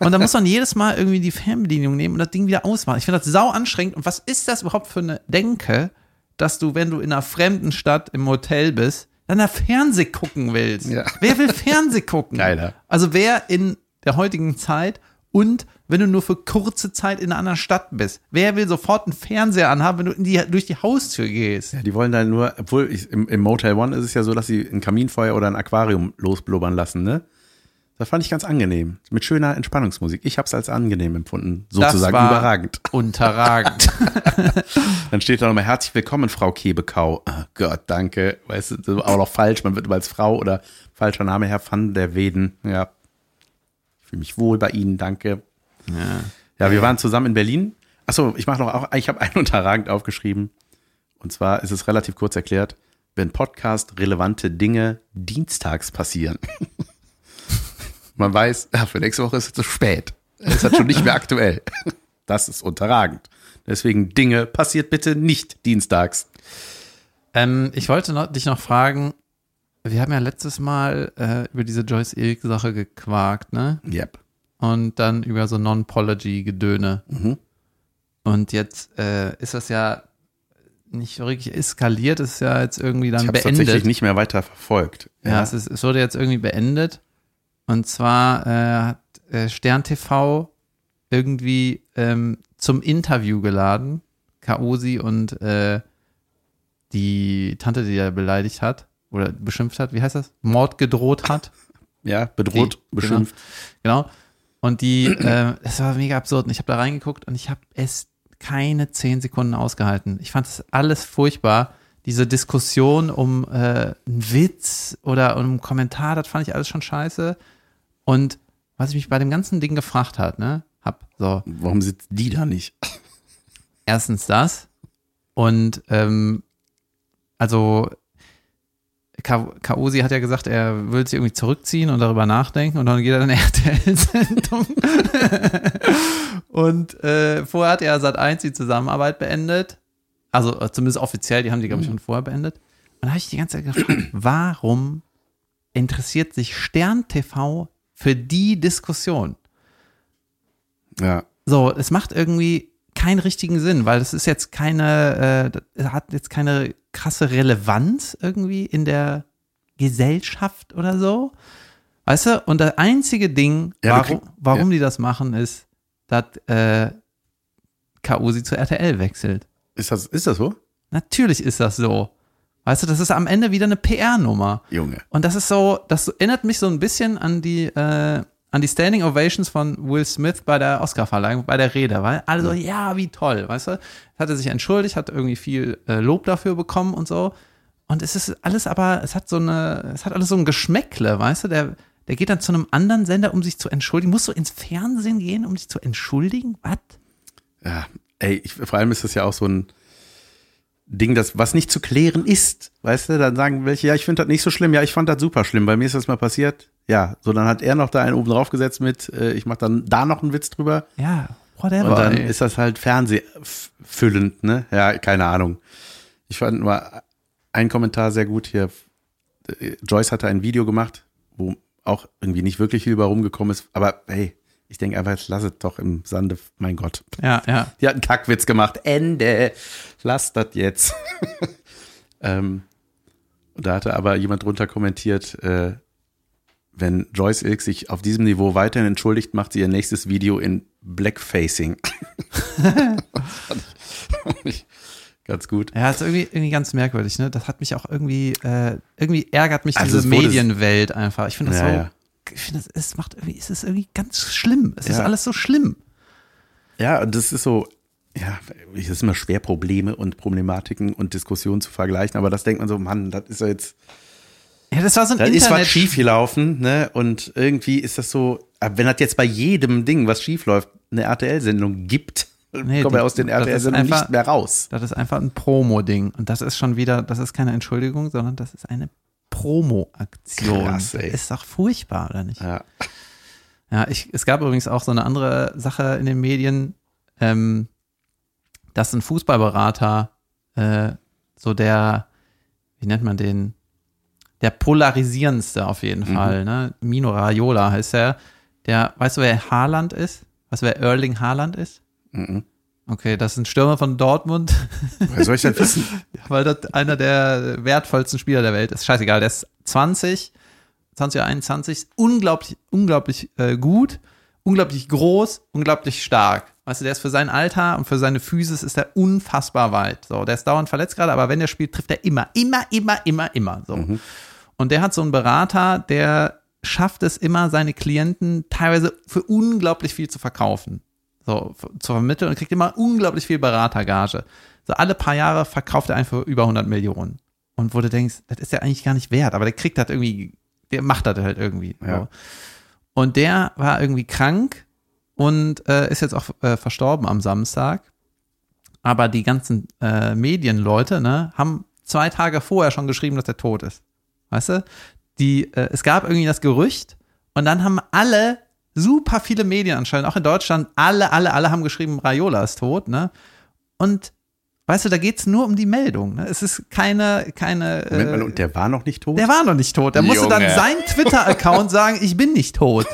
Speaker 1: Und dann muss man jedes Mal irgendwie die Fernbedienung nehmen und das Ding wieder ausmachen. Ich finde das sau anstrengend. Und was ist das überhaupt für eine Denke, dass du, wenn du in einer fremden Stadt im Hotel bist, dann da Fernseh gucken willst?
Speaker 2: Ja.
Speaker 1: Wer will Fernseh gucken?
Speaker 2: Keiner.
Speaker 1: Also wer in der heutigen Zeit und wenn du nur für kurze Zeit in einer anderen Stadt bist, wer will sofort einen Fernseher anhaben, wenn du in die, durch die Haustür gehst?
Speaker 2: Ja, die wollen dann nur, obwohl ich, im, im Motel One ist es ja so, dass sie ein Kaminfeuer oder ein Aquarium losblubbern lassen, ne? Das fand ich ganz angenehm. Mit schöner Entspannungsmusik. Ich habe es als angenehm empfunden. Sozusagen überragend.
Speaker 1: Unterragend.
Speaker 2: Dann steht da nochmal herzlich willkommen, Frau Kebekau. Oh Gott, danke. Weißt du, auch noch falsch. Man wird immer als Frau oder falscher Name Herr van der Weden. Ja. Ich fühle mich wohl bei Ihnen, danke.
Speaker 1: Ja.
Speaker 2: Ja, wir waren zusammen in Berlin. Achso, ich mache noch auch, ich habe einen unterragend aufgeschrieben. Und zwar ist es relativ kurz erklärt, wenn Podcast relevante Dinge dienstags passieren. Man weiß, ja, für nächste Woche ist es zu spät. Es ist halt schon nicht mehr aktuell. Das ist unterragend. Deswegen Dinge passiert bitte nicht dienstags.
Speaker 1: ähm, ich wollte noch, dich noch fragen, wir haben ja letztes Mal äh, über diese Joyce Ilk-Sache gequakt, ne?
Speaker 2: Yep.
Speaker 1: Und dann über so Non-Pology-Gedöne.
Speaker 2: Mhm.
Speaker 1: Und jetzt äh, ist das ja nicht wirklich eskaliert, ist ja jetzt irgendwie dann
Speaker 2: Ich
Speaker 1: beendet.
Speaker 2: tatsächlich nicht mehr weiter verfolgt.
Speaker 1: Ja, es, ist, es wurde jetzt irgendwie beendet. Und zwar äh, hat äh, Stern TV irgendwie ähm, zum Interview geladen, Kaosi und äh, die Tante, die er beleidigt hat oder beschimpft hat, wie heißt das? Mord gedroht hat.
Speaker 2: ja bedroht,
Speaker 1: Die-
Speaker 2: beschimpft.
Speaker 1: Genau. Und die, äh, das war mega absurd. Und ich habe da reingeguckt und ich habe es keine zehn Sekunden ausgehalten. Ich fand es alles furchtbar. Diese Diskussion um äh, einen Witz oder um einen Kommentar, das fand ich alles schon scheiße. Und was ich mich bei dem ganzen Ding gefragt hat, ne, hab so,
Speaker 2: Warum sitzt die da nicht?
Speaker 1: erstens das und ähm, also Kaosi hat ja gesagt, er will sich irgendwie zurückziehen und darüber nachdenken und dann geht er in RTL-Sendung. und äh, vorher hat er seit eins die Zusammenarbeit beendet. Also äh, zumindest offiziell, die haben die, glaube ich, schon vorher beendet. Und da habe ich die ganze Zeit gefragt, warum interessiert sich Stern TV für die Diskussion?
Speaker 2: Ja.
Speaker 1: So, es macht irgendwie keinen richtigen Sinn, weil es ist jetzt keine, äh, das hat jetzt keine krasse Relevanz irgendwie in der Gesellschaft oder so. Weißt du? Und das einzige Ding,
Speaker 2: Ja,
Speaker 1: warum,
Speaker 2: kriegen-
Speaker 1: warum die das machen, ist, dass äh, Kaosi zu RTL wechselt.
Speaker 2: Ist das, ist das so?
Speaker 1: Natürlich ist das so. Weißt du, das ist am Ende wieder eine PR-Nummer.
Speaker 2: Junge.
Speaker 1: Und das ist so, das erinnert mich so ein bisschen an die, äh, an die Standing Ovations von Will Smith bei der Oscarverleihung, bei der Rede, weil alle so, ja, wie toll, weißt du? Hat er sich entschuldigt, hat irgendwie viel äh, Lob dafür bekommen und so. Und es ist alles aber, es hat so eine, es hat alles so ein Geschmäckle, weißt du? Der, der geht dann zu einem anderen Sender, um sich zu entschuldigen. Musst du ins Fernsehen gehen, um sich zu entschuldigen? Was?
Speaker 2: Ja, ey, ich, vor allem ist das ja auch so ein Ding, das, was nicht zu klären ist. Weißt du, dann sagen welche, ja, ich finde das nicht so schlimm, ja, ich fand das super schlimm, bei mir ist das mal passiert. Ja, so dann hat er noch da einen oben drauf gesetzt mit, äh, ich mach dann da noch einen Witz drüber.
Speaker 1: Ja, whatever.
Speaker 2: Und dann
Speaker 1: ey.
Speaker 2: ist das halt fernsehfüllend, ne? Ja, keine Ahnung. Ich fand nur, ein Kommentar sehr gut hier. Äh, Joyce hatte ein Video gemacht, wo auch irgendwie nicht wirklich viel bei rumgekommen ist, aber hey, ich denke einfach, jetzt lass es doch im Sande, mein Gott.
Speaker 1: Ja, ja.
Speaker 2: Die hat einen Kackwitz gemacht. Ende. Lass das jetzt. ähm, und da hatte aber jemand drunter kommentiert, äh, wenn Joyce Ilk sich auf diesem Niveau weiterhin entschuldigt, macht sie ihr nächstes Video in Blackfacing. ganz gut.
Speaker 1: Ja, ist irgendwie, irgendwie ganz merkwürdig, ne? Das hat mich auch irgendwie, äh, irgendwie ärgert mich
Speaker 2: Also
Speaker 1: diese Mendienwelt einfach. Ich finde das
Speaker 2: Ja,
Speaker 1: so,
Speaker 2: ja.
Speaker 1: Ich finde es macht irgendwie, es ist irgendwie ganz schlimm. Es ist
Speaker 2: Ja.
Speaker 1: alles so schlimm.
Speaker 2: Ja, und das ist so, ja, es ist immer schwer, Probleme und Problematiken und Diskussionen zu vergleichen, aber das denkt man so, Mann, das ist ja jetzt,
Speaker 1: Ja, das war so ein
Speaker 2: da ist was schiefgelaufen, ne? Und irgendwie ist das so, wenn das jetzt bei jedem Ding, was schief läuft, eine RTL-Sendung gibt,
Speaker 1: Nee,
Speaker 2: kommen wir aus den
Speaker 1: ist
Speaker 2: RTL-Sendungen nicht mehr raus.
Speaker 1: Das ist einfach ein Promo-Ding. Und das ist schon wieder, das ist keine Entschuldigung, sondern das ist eine Promo-Aktion.
Speaker 2: Krass, ey.
Speaker 1: Ist doch furchtbar, oder nicht?
Speaker 2: Ja.
Speaker 1: Ja, ich, es gab übrigens auch so eine andere Sache in den Medien, ähm, dass ein Fußballberater, äh, so der, wie nennt man den, der polarisierendste auf jeden Fall, ne? Mino Raiola heißt er. Der, weißt du, wer Haaland ist? Weißt du, wer Erling Haaland ist?
Speaker 2: Mhm.
Speaker 1: Okay, das ist ein Stürmer von Dortmund,
Speaker 2: Woher soll ich das wissen?
Speaker 1: weil das einer der wertvollsten Spieler der Welt ist. Scheißegal, der ist 20, 20 oder 21, ist unglaublich, unglaublich äh, gut, unglaublich groß, unglaublich stark. Weißt du, der ist für sein Alter und für seine Physis ist er unfassbar weit. So, der ist dauernd verletzt gerade, aber wenn er spielt, trifft er immer, immer, immer, immer, immer. So. Und der hat so einen Berater, der schafft es immer, seine Klienten teilweise für unglaublich viel zu verkaufen. So, zu vermitteln und kriegt immer unglaublich viel Beratergage. So alle paar Jahre verkauft er einfach über 100 Millionen. Und wo du denkst, das ist ja eigentlich gar nicht wert, aber der kriegt das irgendwie, der macht das halt irgendwie.
Speaker 2: Ja.
Speaker 1: So. Und der war irgendwie krank und äh, ist jetzt auch äh, verstorben am Samstag. Aber die ganzen äh, Medienleute, ne, haben zwei Tage vorher schon geschrieben, dass er tot ist. Weißt du? Die, äh, es gab irgendwie das Gerücht und dann haben alle, super viele Medien anscheinend, auch in Deutschland, alle, alle, alle haben geschrieben, Raiola ist tot, ne? Und weißt du, da geht's nur um die Meldung. Ne? Es ist keine, keine.
Speaker 2: Moment mal,
Speaker 1: äh,
Speaker 2: und der war noch nicht tot?
Speaker 1: der war noch nicht tot. Der musste dann sein Twitter-Account sagen, ich bin nicht tot.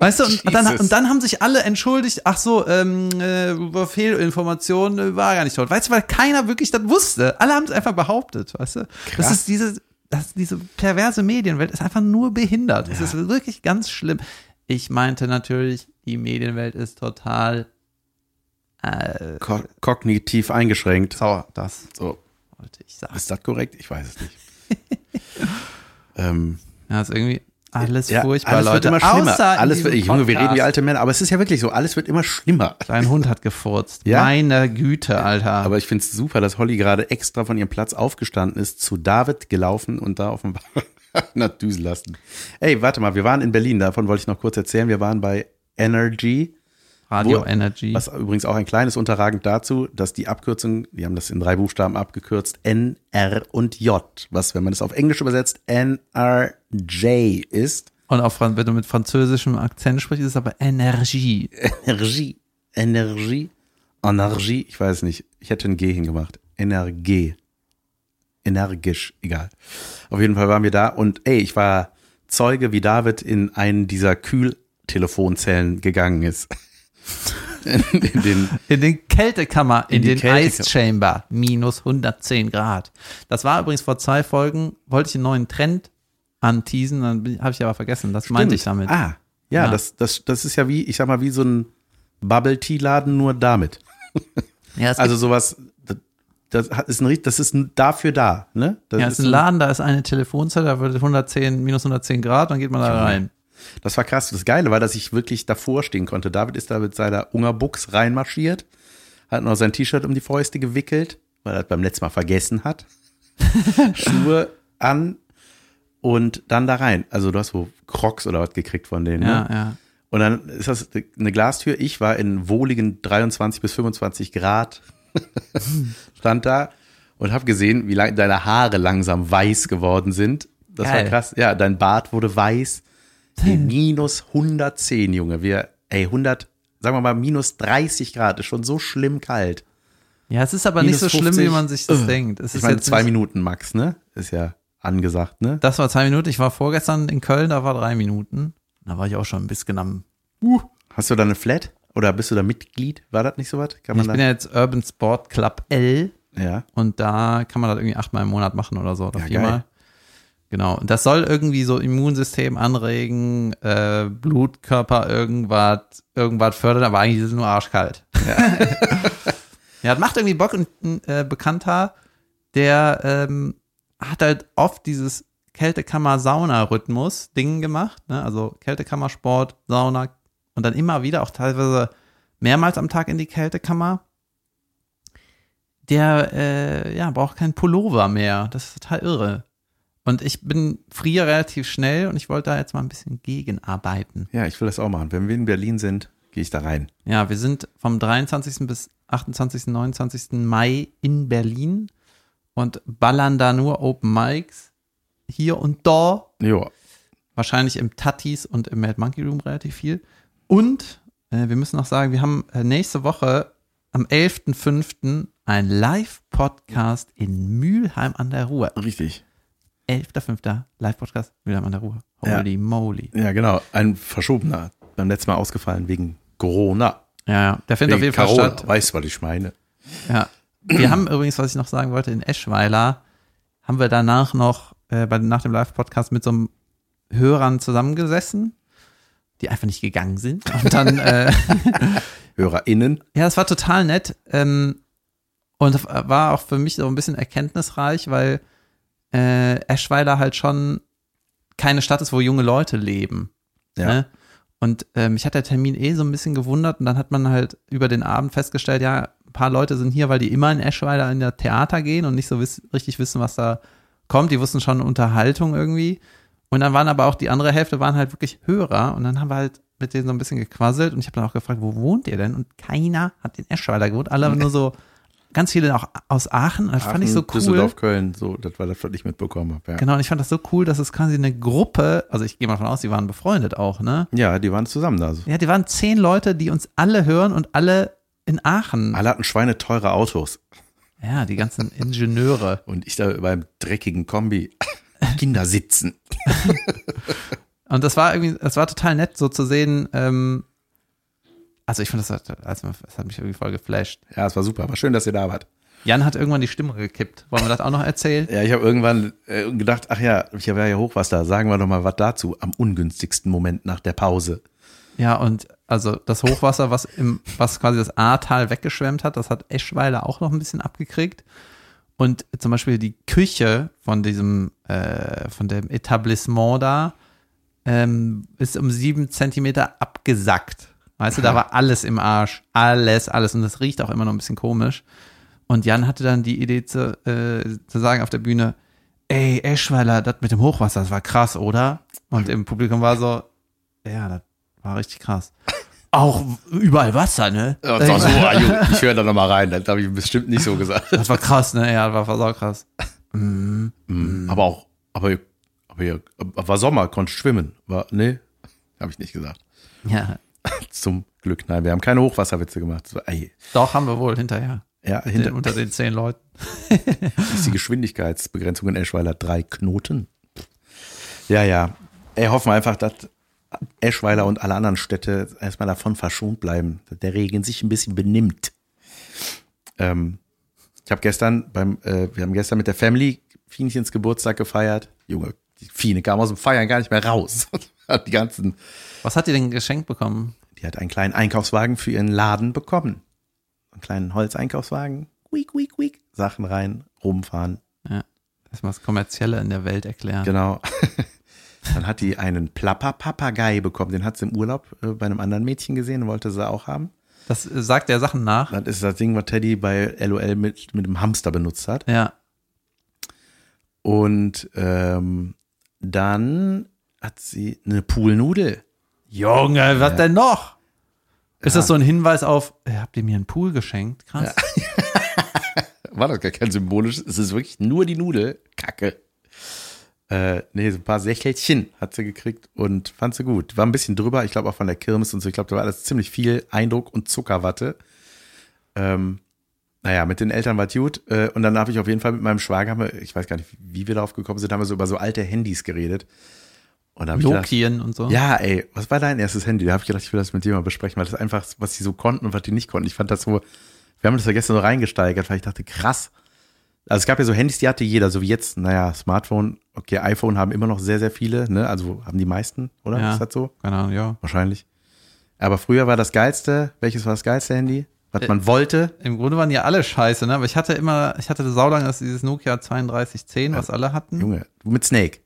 Speaker 1: Weißt du, und, und, dann, und dann haben sich alle entschuldigt, ach so, ähm, äh, über Fehlinformationen äh, war er gar nicht tot. Weißt du, weil keiner wirklich das wusste. Alle haben es einfach behauptet, weißt du? Das
Speaker 2: Krass.
Speaker 1: ist diese, das, diese perverse Medienwelt ist einfach nur behindert. Es ist wirklich ganz schlimm. Ich meinte natürlich, die Medienwelt ist total äh,
Speaker 2: Ko kognitiv eingeschränkt.
Speaker 1: sauer. Das
Speaker 2: So,
Speaker 1: wollte ich sagen.
Speaker 2: ist das korrekt? Ich weiß es nicht. ähm,
Speaker 1: Ja, ist irgendwie alles
Speaker 2: ja,
Speaker 1: furchtbar,
Speaker 2: alles
Speaker 1: Leute.
Speaker 2: wird immer schlimmer.
Speaker 1: Außer
Speaker 2: Alles wird, Junge, wir reden wie alte Männer, aber es ist ja wirklich so, alles wird immer schlimmer.
Speaker 1: Dein Hund hat gefurzt.
Speaker 2: Ja?
Speaker 1: Meine Güte, Alter.
Speaker 2: Aber ich finde es super, dass Holly gerade extra von ihrem Platz aufgestanden ist, zu David gelaufen und da auf dem na düsen lassen. Ey, warte mal, wir waren in Berlin, davon wollte ich noch kurz erzählen. Wir waren bei Energy,
Speaker 1: Radio
Speaker 2: wo-
Speaker 1: Energy.
Speaker 2: was übrigens auch ein kleines Unterragend dazu, dass die Abkürzung, die haben das in drei Buchstaben abgekürzt, N, R und J, was, wenn man es auf Englisch übersetzt, NRJ ist.
Speaker 1: Und auch wenn du mit französischem Akzent sprichst, ist es aber Energie.
Speaker 2: Energie, Energie, Energie, ich weiß nicht, ich hätte ein G hingemacht. Energie. Energisch, egal. Auf jeden Fall waren wir da und ey, ich war Zeuge, wie David in einen dieser Kühltelefonzellen gegangen ist. in, in den,
Speaker 1: In den Kältekammer, in,
Speaker 2: In
Speaker 1: den
Speaker 2: Kältekammer.
Speaker 1: Ice Chamber, minus 110 Grad. Das war übrigens vor zwei Folgen, wollte ich einen neuen Trend anteasen, dann habe ich aber vergessen. Das meinte ich damit.
Speaker 2: Ah, ja,
Speaker 1: Ja.
Speaker 2: Das, das, das ist ja wie, ich sag mal, wie so ein Bubble-Tea-Laden, nur damit.
Speaker 1: ja,
Speaker 2: Also sowas, das, ist ein, das ist ein- dafür da, ne? Das
Speaker 1: ja, ist ein
Speaker 2: so-
Speaker 1: Laden, da ist eine Telefonzelle, da wird 110, minus 110 Grad, dann geht man da rein.
Speaker 2: Das war krass. Das Geile war, dass ich wirklich davor stehen konnte. David ist da mit seiner Ungerbuchs reinmarschiert, hat noch sein T-Shirt um die Fäuste gewickelt, weil er das beim letzten Mal vergessen hat. Schuhe an und dann da rein. Also du hast wo Crocs oder was gekriegt von denen.
Speaker 1: Ja,
Speaker 2: Ne?
Speaker 1: ja.
Speaker 2: Und dann ist das eine Glastür. Ich war in wohligen 23 bis 25 Grad, stand da und habe gesehen, wie lang deine Haare langsam weiß geworden sind. Das
Speaker 1: Geil.
Speaker 2: war krass. Ja, dein Bart wurde weiß. Hey, minus 110, Junge. Wir, ey, 100, sagen wir mal, minus 30 Grad ist schon so schlimm kalt.
Speaker 1: Ja, es ist aber nicht
Speaker 2: Minus
Speaker 1: so schlimm,
Speaker 2: 50.
Speaker 1: wie man sich das
Speaker 2: Äh.
Speaker 1: denkt. Es
Speaker 2: Ich
Speaker 1: ist
Speaker 2: meine, zwei
Speaker 1: nicht-
Speaker 2: Minuten max, ne? Ist ja angesagt, ne?
Speaker 1: Das war zwei Minuten. Ich war vorgestern in Köln, da war drei Minuten. Da war ich auch schon ein bisschen am.
Speaker 2: Hast du da eine Flat? Oder bist du da Mitglied? War das nicht so was? Kann man
Speaker 1: Ich bin ja jetzt Urban Sport Club L
Speaker 2: da, ja.
Speaker 1: und da kann man das irgendwie achtmal im Monat machen oder so. Oder
Speaker 2: Ja,
Speaker 1: viermal.
Speaker 2: geil.
Speaker 1: Genau. Und das soll irgendwie so Immunsystem anregen, äh, Blutkörper irgendwas, irgendwas fördern, aber eigentlich ist es nur arschkalt. Ja, das macht irgendwie Bock und ein äh, Bekannter, der ähm, hat halt oft dieses Kältekammer-Sauna-Rhythmus-Ding gemacht, ne? Also Kältekammersport, Sauna und dann immer wieder auch teilweise mehrmals am Tag in die Kältekammer. Der äh, ja, braucht keinen Pullover mehr. Das ist total irre. Und ich bin friere relativ schnell und ich wollte da jetzt mal ein bisschen gegenarbeiten.
Speaker 2: Ja, ich will das auch machen. Wenn wir in Berlin sind, gehe ich da rein.
Speaker 1: Ja, wir sind vom 23. bis 28., 29. Mai in Berlin und ballern da nur Open Mics hier und da.
Speaker 2: Jo.
Speaker 1: Wahrscheinlich im Tattis und im Mad Monkey Room relativ viel. Und äh, wir müssen noch sagen, wir haben äh, nächste Woche am 11.05. ein Live-Podcast in Mülheim an der Ruhr.
Speaker 2: Richtig.
Speaker 1: 11.05. Live-Podcast Mülheim an der Ruhr.
Speaker 2: Ja.
Speaker 1: Holy moly.
Speaker 2: Ja, genau. Ein verschobener. Beim letzten Mal ausgefallen wegen Corona.
Speaker 1: Ja, ja. Der findet auf jeden Fall
Speaker 2: Corona.
Speaker 1: statt.
Speaker 2: Weißt du, was ich meine?
Speaker 1: Ja. Wir haben übrigens, was ich noch sagen wollte, in Eschweiler haben wir danach noch äh, bei, nach dem Live-Podcast mit so einem Hörern zusammengesessen, die einfach nicht gegangen sind. Und dann, äh,
Speaker 2: HörerInnen.
Speaker 1: ja, es war total nett. Ähm, und war auch für mich so ein bisschen erkenntnisreich, weil äh, Eschweiler halt schon keine Stadt ist, wo junge Leute leben.
Speaker 2: Ja.
Speaker 1: Ne? Und äh, mich hat der Termin eh so ein bisschen gewundert und dann hat man halt über den Abend festgestellt, ja, ein paar Leute sind hier, weil die immer in Eschweiler in der Theater gehen und nicht so wiss richtig wissen, was da kommt. Die wussten schon Unterhaltung irgendwie. Und dann waren aber auch die andere Hälfte waren halt wirklich Hörer und dann haben wir halt mit denen so ein bisschen gequasselt und ich habe dann auch gefragt, wo wohnt ihr denn? Und keiner hat in Eschweiler gewohnt, alle nur so ganz viele auch aus Aachen. Das fand ich so
Speaker 2: Aachen,
Speaker 1: cool.
Speaker 2: Düsseldorf, Köln. So, das war das, was ich mitbekommen habe. Ja.
Speaker 1: Genau, und ich fand das so cool, dass es quasi eine Gruppe, also ich gehe mal davon aus, die waren befreundet auch, ne?
Speaker 2: ja, die waren zusammen da.
Speaker 1: Ja, die waren zehn Leute, die uns alle hören und alle in Aachen.
Speaker 2: Alle hatten schweineteure Autos.
Speaker 1: Ja, die ganzen Ingenieure.
Speaker 2: Und ich da beim dreckigen Kombi. Kinder sitzen.
Speaker 1: Und das war irgendwie, das war total nett, so zu sehen. Ähm, also ich fand das, hat- also das hat mich irgendwie voll geflasht.
Speaker 2: Ja, es war super. War schön, dass ihr da wart.
Speaker 1: Jan hat irgendwann die Stimme gekippt. Wollen wir das auch noch erzählen?
Speaker 2: Ja, ich habe irgendwann äh, gedacht, ach ja, ich war ja Hochwasser. Sagen wir doch mal was dazu. Am ungünstigsten Moment nach der Pause.
Speaker 1: Ja, und also das Hochwasser, was im, was quasi das Ahrtal weggeschwemmt hat, das hat Eschweiler auch noch ein bisschen abgekriegt. Und zum Beispiel die Küche von diesem, äh, von dem Etablissement da, ähm, ist um sieben Zentimeter abgesackt. Weißt du, da war alles im Arsch. Alles, alles. Und das riecht auch immer noch ein bisschen komisch. Und Jan hatte dann die Idee zu, äh, zu sagen auf der Bühne, ey, Eschweiler, das mit dem Hochwasser, das war krass, oder? Und im Publikum war so, ja, das war richtig krass. Auch überall Wasser, ne?
Speaker 2: Ja, war so, ich höre da nochmal rein. Das habe ich bestimmt nicht so gesagt.
Speaker 1: Das war krass, ne? Ja, das war, war krass.
Speaker 2: Mhm. Aber auch, aber, aber ja, war Sommer, konnte schwimmen. War, nee, habe ich nicht gesagt.
Speaker 1: Ja,
Speaker 2: Zum Glück, nein, wir haben keine Hochwasserwitze gemacht. So, ey,
Speaker 1: doch haben wir wohl hinterher.
Speaker 2: ja, hinter
Speaker 1: unter den zehn Leuten.
Speaker 2: ist die Geschwindigkeitsbegrenzung in Eschweiler drei Knoten. Ja, ja. Ey, hoffen wir einfach, dass Eschweiler und alle anderen Städte erstmal davon verschont bleiben, dass der Regen sich ein bisschen benimmt. Ähm, ich habe gestern beim, äh, wir haben gestern mit der Family Fienchens Geburtstag gefeiert. Junge, die Fiene kam aus dem Feiern gar nicht mehr raus. Die ganzen,
Speaker 1: Was hat die denn geschenkt bekommen?
Speaker 2: die hat einen kleinen Einkaufswagen für ihren Laden bekommen. Einen kleinen Holzeinkaufswagen. Quiek, quiek, quiek. Sachen rein, rumfahren.
Speaker 1: Ja, erstmal das Kommerzielle in der Welt erklären.
Speaker 2: Genau. Dann hat die einen Plapper-Papagei bekommen. Den hat sie im Urlaub äh, bei einem anderen Mädchen gesehen und wollte sie auch haben.
Speaker 1: Das äh, sagt der Sachen nach.
Speaker 2: Das ist das Ding, was Teddy bei LOL mit, mit dem Hamster benutzt hat.
Speaker 1: Ja.
Speaker 2: Und ähm, dann hat sie eine Poolnudel.
Speaker 1: Junge, was denn noch? Ist das so ein Hinweis auf, äh, habt ihr mir einen Pool geschenkt? Krass.
Speaker 2: War das gar kein symbolisches, es ist wirklich nur die Nudel. Kacke. Äh, nee, so ein paar Sächelchen hat sie gekriegt und fand sie gut. War ein bisschen drüber, ich glaube auch von der Kirmes und so. Ich glaube, da war alles ziemlich viel Eindruck und Zuckerwatte. Ähm, naja, mit den Eltern war gut. Äh, und dann habe ich auf jeden Fall mit meinem Schwager, haben wir- ich weiß gar nicht, wie wir darauf gekommen sind, haben wir so über so alte Handys geredet. Und da habe ich gedacht,
Speaker 1: und so.
Speaker 2: ja, ey, was war dein erstes Handy? Da habe ich gedacht, ich will das mit dir mal besprechen, weil das einfach, was die so konnten und was die nicht konnten. Ich fand das so, wir haben das ja gestern so reingesteigert, weil ich dachte, krass. Also es gab ja so Handys, die hatte jeder, so wie jetzt, naja, Smartphone, okay, iPhone haben immer noch sehr, sehr viele, ne? Also haben die meisten, oder?
Speaker 1: Ja.
Speaker 2: Ist das so?
Speaker 1: Keine Ahnung, ja.
Speaker 2: Wahrscheinlich. Aber früher war das geilste, welches war das geilste Handy? Was
Speaker 1: Äh,
Speaker 2: man wollte?
Speaker 1: Im Grunde waren die alle scheiße, ne? Aber ich hatte immer, ich hatte saulang das dieses Nokia 3210, was alle hatten.
Speaker 2: Junge, mit Snake.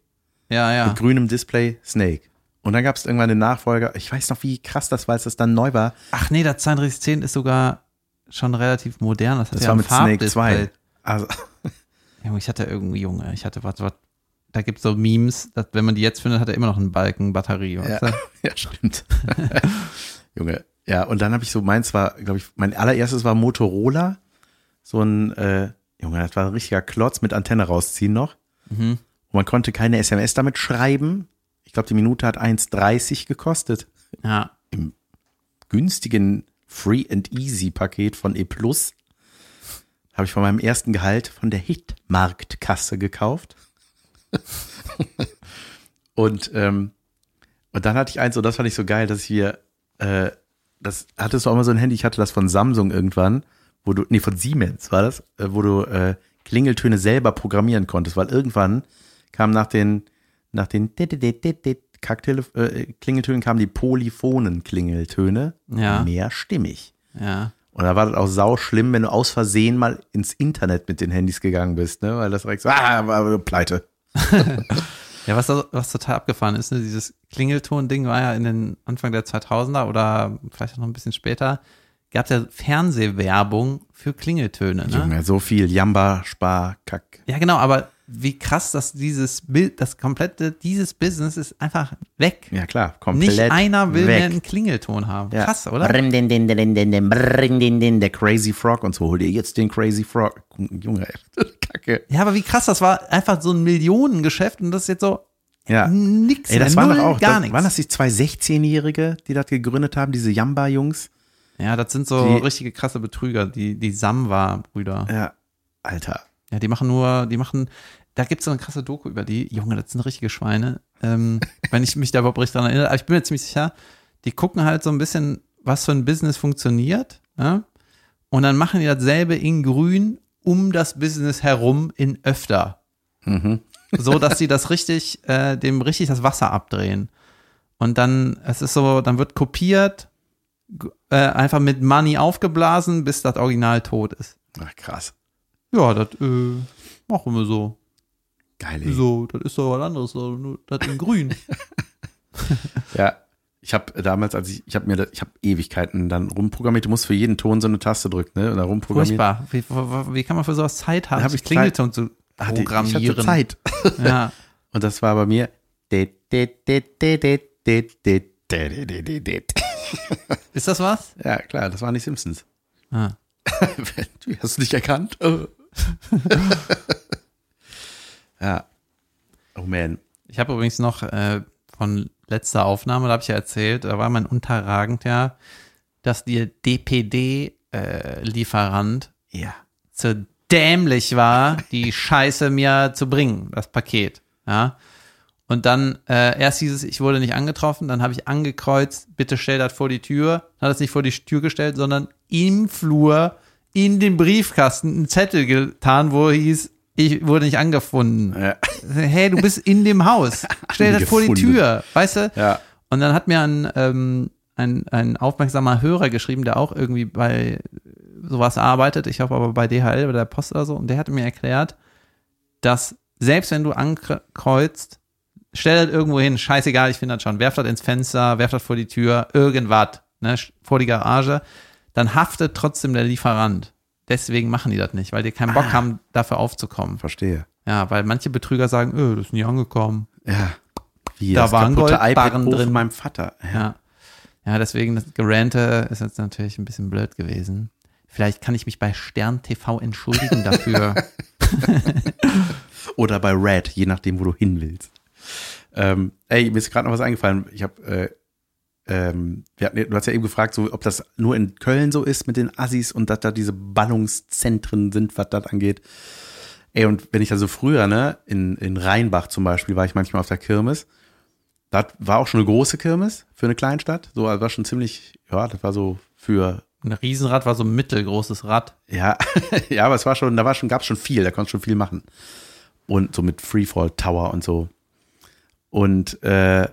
Speaker 1: Ja, ja.
Speaker 2: Mit grünem Display, Snake. Und dann gab es irgendwann den Nachfolger. Ich weiß noch, wie krass das war, als das dann neu war.
Speaker 1: Ach nee, das 3210 ist sogar schon relativ modern. Das, hat
Speaker 2: Das
Speaker 1: ja
Speaker 2: war mit Snake
Speaker 1: Farbdisplay.
Speaker 2: 2. Also,
Speaker 1: Junge, ich hatte irgendwie, Junge, ich hatte was, was, da gibt's so Memes, dass, wenn man die jetzt findet, hat er immer noch einen Balken Batterie, weißt
Speaker 2: Ja,
Speaker 1: du?
Speaker 2: ja stimmt. Junge. Ja, und dann habe ich so, meins war, glaube ich, mein allererstes war Motorola. So ein, äh, Junge, das war ein richtiger Klotz mit Antenne rausziehen noch.
Speaker 1: Mhm.
Speaker 2: Und man konnte keine SMS damit schreiben. Ich glaube, die Minute hat 1,30 gekostet.
Speaker 1: Ja.
Speaker 2: Günstigen Free and Easy Paket von E Plus habe ich von meinem ersten Gehalt von der Hitmarktkasse gekauft. und, ähm, und dann hatte ich eins, und das fand ich so geil, dass hier, äh, das hattest du auch mal so ein Handy, ich hatte das von Samsung irgendwann, wo du, nee, von Siemens war das, äh, wo du äh, Klingeltöne selber programmieren konntest, weil irgendwann kam nach den, nach den Kacktelef äh, Klingeltönen kamen die polyphonen Klingeltöne
Speaker 1: Ja.
Speaker 2: mehrstimmig.
Speaker 1: Ja.
Speaker 2: Und da war das auch sau schlimm, wenn du aus Versehen mal ins Internet mit den Handys gegangen bist, ne? Weil das direkt so, ah, war pleite.
Speaker 1: Ja, was, was total abgefahren ist, ne, dieses Klingelton-Ding war ja in den Anfang der 2000er oder vielleicht auch noch ein bisschen später, gab es ja Fernsehwerbung für Klingeltöne. Ne?
Speaker 2: Junge, so viel Jamba, Spar, Kack.
Speaker 1: Ja, genau, aber wie krass, dass dieses Bild, das komplette, dieses Business ist einfach weg.
Speaker 2: Ja klar, komplett
Speaker 1: Nicht einer will
Speaker 2: weg.
Speaker 1: mehr einen Klingelton haben.
Speaker 2: Ja.
Speaker 1: Krass, oder?
Speaker 2: Der Crazy Frog und so. Hol dir jetzt den Crazy Frog. Junge, ey. Kacke.
Speaker 1: Ja, aber wie krass, das war einfach so ein Millionengeschäft und das ist jetzt so
Speaker 2: Ja.
Speaker 1: nix
Speaker 2: Ey, das waren doch auch,
Speaker 1: gar
Speaker 2: das,
Speaker 1: nichts.
Speaker 2: waren das die zwei 16-Jährige, die das gegründet haben, diese Jamba-Jungs?
Speaker 1: Ja, das sind so
Speaker 2: Die-
Speaker 1: richtige krasse Betrüger, die, die Samwa-Brüder.
Speaker 2: Ja. Alter.
Speaker 1: Ja, die machen nur, die machen, da gibt's so eine krasse Doku über die. Junge, das sind richtige Schweine. Ähm, wenn ich mich da überhaupt richtig dran erinnere, aber ich bin mir ziemlich sicher, die gucken halt so ein bisschen, was für ein Business funktioniert, ja? Und dann machen die dasselbe in grün um das Business herum in öfter.
Speaker 2: Mhm.
Speaker 1: So, dass sie das richtig, äh, dem richtig das Wasser abdrehen. Und dann, es ist so, dann wird kopiert, äh, einfach mit Money aufgeblasen, bis das Original tot ist.
Speaker 2: Ach, krass.
Speaker 1: Ja, das äh, machen wir so.
Speaker 2: Geil, ey.
Speaker 1: So, das ist doch was anderes, nur das in grün.
Speaker 2: Ja, ich habe damals, als ich, ich habe mir, das- ich habe Ewigkeiten dann rumprogrammiert. Du musst für jeden Ton so eine Taste drücken, ne? Oder rumprogrammiert.
Speaker 1: Furchtbar. Wie, wie, kann man für sowas Zeit haben,
Speaker 2: Da hab
Speaker 1: sich
Speaker 2: ich
Speaker 1: Klingelton zu
Speaker 2: Hatte, ich
Speaker 1: programmieren?
Speaker 2: hatte Zeit.
Speaker 1: Ja.
Speaker 2: Und das war bei mir.
Speaker 1: Ist das was?
Speaker 2: Ja, klar, das waren die Simpsons.
Speaker 1: Ah.
Speaker 2: du hast es nicht erkannt. Äh. ja. Oh man.
Speaker 1: Ich habe übrigens noch äh, von letzter Aufnahme, da habe ich ja erzählt, da war mein unterragend ja, dass der DPD-Lieferant
Speaker 2: Ja.
Speaker 1: zu dämlich war, die Scheiße mir zu bringen, das Paket. Ja. Und dann, äh, erst hieß es, ich wurde nicht angetroffen, dann habe ich angekreuzt, bitte stell das vor die Tür. Dann hat es nicht vor die Tür gestellt, sondern im Flur in den Briefkasten einen Zettel getan, wo hieß, ich wurde nicht angefunden.
Speaker 2: Ja.
Speaker 1: Hey, du bist in dem Haus. Stell das vor die. Tür, weißt du?
Speaker 2: Ja.
Speaker 1: Und dann hat mir ein, ähm, ein, ein aufmerksamer Hörer geschrieben, der auch irgendwie bei sowas arbeitet, ich hoffe aber bei DHL, bei der Post oder so, und der hatte mir erklärt, dass selbst wenn du ankreuzt, stell das irgendwo hin, scheißegal, ich finde das schon, werf das ins Fenster, werf das vor die Tür, irgendwas, ne, vor die Garage, dann haftet trotzdem der Lieferant. Deswegen machen die das nicht, weil die keinen Bock
Speaker 2: Ah.
Speaker 1: haben, dafür aufzukommen.
Speaker 2: Verstehe.
Speaker 1: Ja, weil manche Betrüger sagen, öh, das ist nie angekommen.
Speaker 2: Ja. Wie
Speaker 1: Da
Speaker 2: das
Speaker 1: war ein
Speaker 2: kaputte
Speaker 1: Goldbarren drin.
Speaker 2: meinem Vater. Ja.
Speaker 1: Ja. Ja, deswegen das Gerante ist jetzt natürlich ein bisschen blöd gewesen. Vielleicht kann ich mich bei Stern TV entschuldigen dafür.
Speaker 2: Oder bei Red, je nachdem, wo du hin willst. Ähm, ey, mir ist gerade noch was eingefallen. Ich habe, äh, ähm, hatten, du hast ja eben gefragt, so, ob das nur in Köln so ist mit den Assis und dass da diese Ballungszentren sind, was das angeht. Ey, und wenn ich also früher, ne, in, in Rheinbach zum Beispiel, war ich manchmal auf der Kirmes. Das war auch schon eine große Kirmes für eine Kleinstadt. So, also war schon ziemlich, ja, das war so für
Speaker 1: Ein Riesenrad war so ein mittelgroßes Rad.
Speaker 2: ja, ja, aber es war schon, da war schon, gab es schon viel, da konntest schon viel machen. Und so mit Freefall Tower und so. Und äh,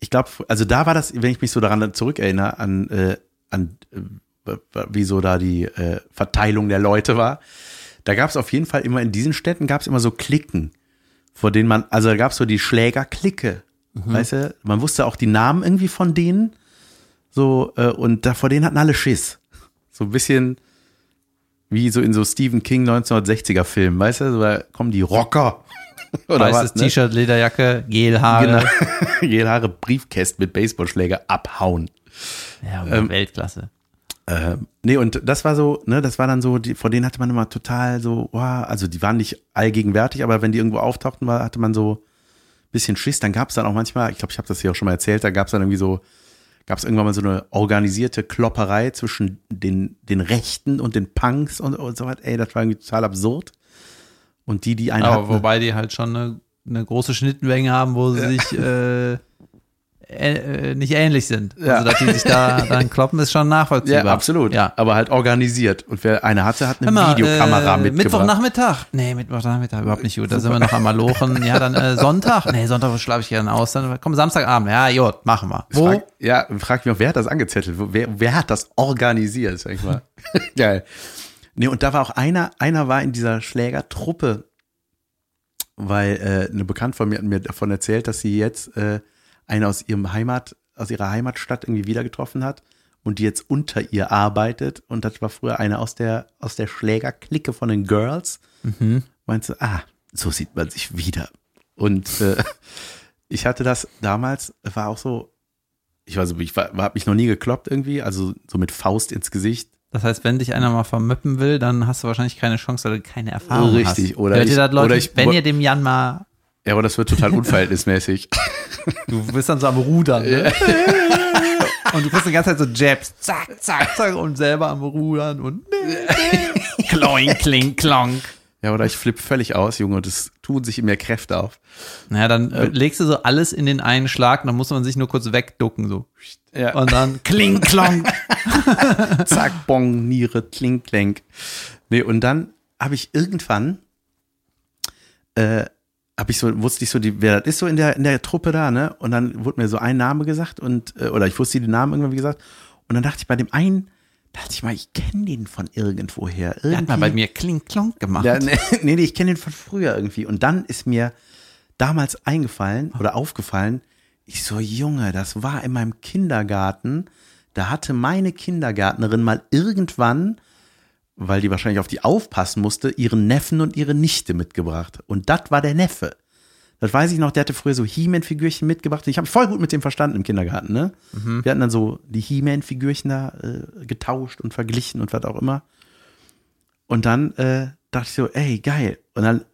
Speaker 2: ich glaube, also da war das, wenn ich mich so daran zurückerinnere, an, äh, an äh, wie so da die äh, Verteilung der Leute war, da gab es auf jeden Fall immer in diesen Städten gab es immer so Klicken, vor denen man, also da gab es so die Schlägerklicke. Weißt du, man wusste auch die Namen irgendwie von denen. So, äh, und da vor denen hatten alle Schiss. So ein bisschen wie so in so Stephen King 1960er Filmen, weißt du, so, da kommen die Rocker. Oder
Speaker 1: Weißes
Speaker 2: ne?
Speaker 1: T-Shirt, Lederjacke, Gelhaare.
Speaker 2: Genau. Jede Haare Briefkästen mit Baseballschläger abhauen.
Speaker 1: Ja,
Speaker 2: Ähm,
Speaker 1: Weltklasse.
Speaker 2: Ähm, nee, und das war so, ne, das war dann so, die, vor denen hatte man immer total so, wow, also die waren nicht allgegenwärtig, aber wenn die irgendwo auftauchten, war, hatte man so ein bisschen Schiss. Dann gab es dann auch manchmal, ich glaube, ich habe das hier auch schon mal erzählt, da gab es dann irgendwie so, gab es irgendwann mal so eine organisierte Klopperei zwischen den, den Rechten und den Punks und, und so was. Ey, das war irgendwie total absurd. Und die, die einen
Speaker 1: Aber
Speaker 2: hatten,
Speaker 1: wobei die halt schon eine, eine große Schnittmenge haben, wo sie sich äh, äh, nicht ähnlich sind.
Speaker 2: Ja.
Speaker 1: Also, dass die sich da dann kloppen, ist schon nachvollziehbar.
Speaker 2: ja, absolut.
Speaker 1: Ja.
Speaker 2: Aber halt organisiert. Und wer eine hatte, hat eine
Speaker 1: mal,
Speaker 2: Videokamera
Speaker 1: äh,
Speaker 2: mitgebracht.
Speaker 1: Mittwochnachmittag? Nee, Mittwochnachmittag überhaupt nicht gut. Da sind wir noch am Malochen. Ja, dann äh, Sonntag? Nee, Sonntag schlafe ich gerne aus. Dann komm, Samstagabend. Ja, gut, machen wir. Wo?
Speaker 2: Frag, ja, frag mich auch, wer hat das angezettelt? Wer, wer hat das organisiert, sag ich mal. Geil. Nee, und da war auch einer, einer war in dieser Schlägertruppe, weil äh, eine Bekannte von mir hat mir davon erzählt, dass sie jetzt äh, eine aus ihrem Heimat, aus ihrer Heimatstadt irgendwie wieder getroffen hat und die jetzt unter ihr arbeitet. Und das war früher eine aus der, aus der Schlägerklicke von den Girls. Meinte, sie, ah, so sieht man sich wieder. Und äh, ich hatte das damals, war auch so, ich weiß, ich war, hab mich noch nie gekloppt irgendwie, also so mit Faust ins Gesicht.
Speaker 1: Das heißt, wenn dich einer mal vermöppen will, dann hast du wahrscheinlich keine Chance, weil du keine Erfahrung
Speaker 2: Richtig,
Speaker 1: hast.
Speaker 2: oder
Speaker 1: Hört
Speaker 2: ich-
Speaker 1: ihr das, Leute?
Speaker 2: oder ich-
Speaker 1: wenn ihr dem Jan mal,
Speaker 2: Ja, aber das wird total unverhältnismäßig.
Speaker 1: du bist dann so am Rudern, ne? Und du kriegst die ganze Zeit so Jabs, zack, zack, zack, und selber am Rudern und kloing, kling, klonk.
Speaker 2: Ja, oder ich flippe völlig aus, Junge, es tun sich in mir Kräfte auf.
Speaker 1: Naja, dann äh, legst du so alles in den einen Schlag dann muss man sich nur kurz wegducken, so.
Speaker 2: Ja.
Speaker 1: Und dann kling, klonk.
Speaker 2: Zack, Bong, Niere, Kling, Klenk. Nee, und dann habe ich irgendwann, äh, habe ich so, wusste ich so, die, wer das ist so in der, in der Truppe da, ne? Und dann wurde mir so ein Name gesagt und, äh, oder ich wusste den Namen irgendwann, wie gesagt. Und dann dachte ich bei dem einen, dachte ich mal, ich kenne den von irgendwoher. Irgendwie.
Speaker 1: Der hat mal bei mir kling, klonk gemacht.
Speaker 2: Ja, nee, nee, nee, ich kenne den von früher irgendwie. Und dann ist mir damals eingefallen oder aufgefallen, ich so, Junge, das war in meinem Kindergarten. Da hatte meine Kindergärtnerin mal irgendwann, weil die wahrscheinlich auf die aufpassen musste, ihren Neffen und ihre Nichte mitgebracht. Und das war der Neffe. Das weiß ich noch, der hatte früher so He-Man-Figürchen mitgebracht. Ich habe voll gut mit dem verstanden im Kindergarten, ne? Wir hatten dann so die He-Man-Figürchen da äh, getauscht und verglichen und was auch immer. Und dann äh, dachte ich so, ey, geil. Und dann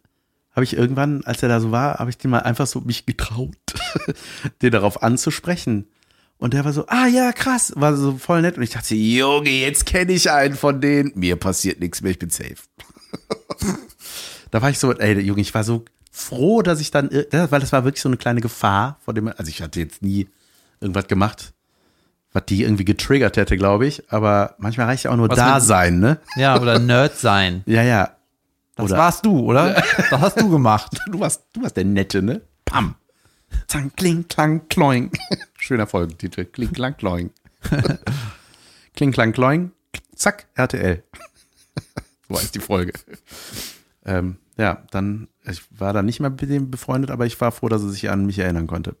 Speaker 2: habe ich irgendwann, als er da so war, habe ich den mal einfach so mich getraut, den darauf anzusprechen. Und der war so, ah ja, krass, war so voll nett. Und ich dachte, Junge, jetzt kenne ich einen von denen. Mir passiert nichts mehr, ich bin safe. da war ich so, ey, Junge, ich war so froh, dass ich dann, ir- weil das war wirklich so eine kleine Gefahr, vor dem, also ich hatte jetzt nie irgendwas gemacht, was die irgendwie getriggert hätte, glaube ich. Aber manchmal reicht ja auch nur
Speaker 1: Was
Speaker 2: da
Speaker 1: mit-
Speaker 2: sein, ne?
Speaker 1: Ja, oder Nerd sein.
Speaker 2: Ja, ja.
Speaker 1: Das
Speaker 2: Oder-
Speaker 1: warst du, oder? Das hast du gemacht.
Speaker 2: Du warst, du warst der Nette, ne? Pam. Zang, kling, klang, kloing. Schöner Folgentitel. Kling, klang, kloing. kling, klang, kloing. Zack, RTL. so heißt die Folge. Ähm, ja, dann, ich war dann nicht mehr mit dem befreundet, aber ich war froh, dass er sich an mich erinnern konnte.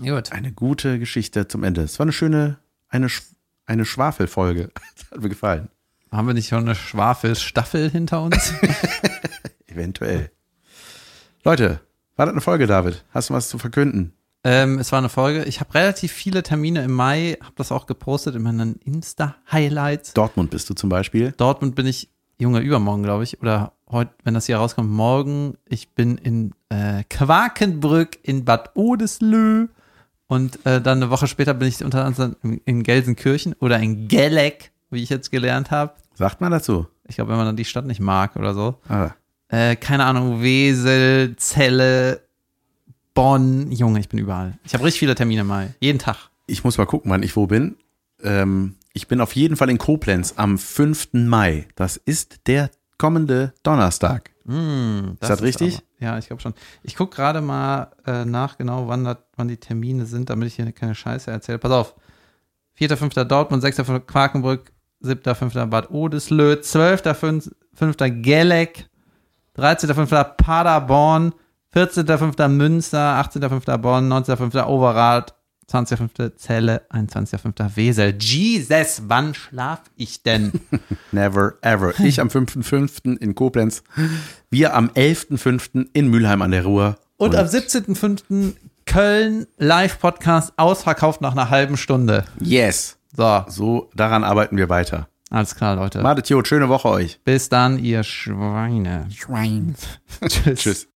Speaker 1: Gut.
Speaker 2: Eine gute Geschichte zum Ende. Es war eine schöne, eine, eine Schwafelfolge. Das hat mir gefallen.
Speaker 1: Haben wir nicht schon eine Schwafelstaffel hinter uns?
Speaker 2: Eventuell. Leute, war das eine Folge, David? Hast du was zu verkünden?
Speaker 1: ähm, es war eine Folge. Ich habe relativ viele Termine im Mai, habe das auch gepostet in meinen Insta-Highlights.
Speaker 2: Dortmund bist du zum Beispiel.
Speaker 1: Dortmund bin ich, Junge, übermorgen, glaube ich. Oder heute, wenn das hier rauskommt, morgen. Ich bin in äh, Quakenbrück in Bad Odeslö Und äh, dann eine Woche später bin ich unter anderem in, Gelsenkirchen oder in Gelleck, wie ich jetzt gelernt habe.
Speaker 2: Sagt man dazu?
Speaker 1: Ich glaube, wenn man dann die Stadt nicht mag oder so.
Speaker 2: Ah,
Speaker 1: Äh, keine Ahnung, Wesel, Celle, Bonn. Junge, ich bin überall. Ich habe richtig viele Termine mal. Jeden Tag.
Speaker 2: ich muss mal gucken, wann ich wo bin. Ähm, ich bin auf jeden Fall in Koblenz am 5. Mai. Das ist der kommende Donnerstag.
Speaker 1: Mm,
Speaker 2: das richtig?
Speaker 1: aber- ja, ich glaube schon. Ich gucke gerade mal äh, nach genau, wann, das, wann die Termine sind, damit ich hier keine Scheiße erzähle. Pass auf. 4.5. Dortmund, 6.5. Quakenbrück, 7.5. Bad Odeslö, 12.5. Gelleck, 13.5. Paderborn, 14.5. Münster, 18.5. Bonn, 19.5. Overath, 20.5. Celle, 21.5. Wesel. Jesus, wann schlaf ich denn?
Speaker 2: Never ever. Ich am 5.5. in Koblenz. Wir am 11.5. in Mülheim an der Ruhr.
Speaker 1: Und, am 17.05. Köln Live-Podcast ausverkauft nach einer halben Stunde.
Speaker 2: Yes.
Speaker 1: So,
Speaker 2: So, daran arbeiten wir weiter.
Speaker 1: alles klar, Leute.
Speaker 2: Madet Jod, schöne Woche euch.
Speaker 1: Bis dann, ihr Schweine.
Speaker 3: Schwein.
Speaker 1: Tschüss.
Speaker 2: Tschüss.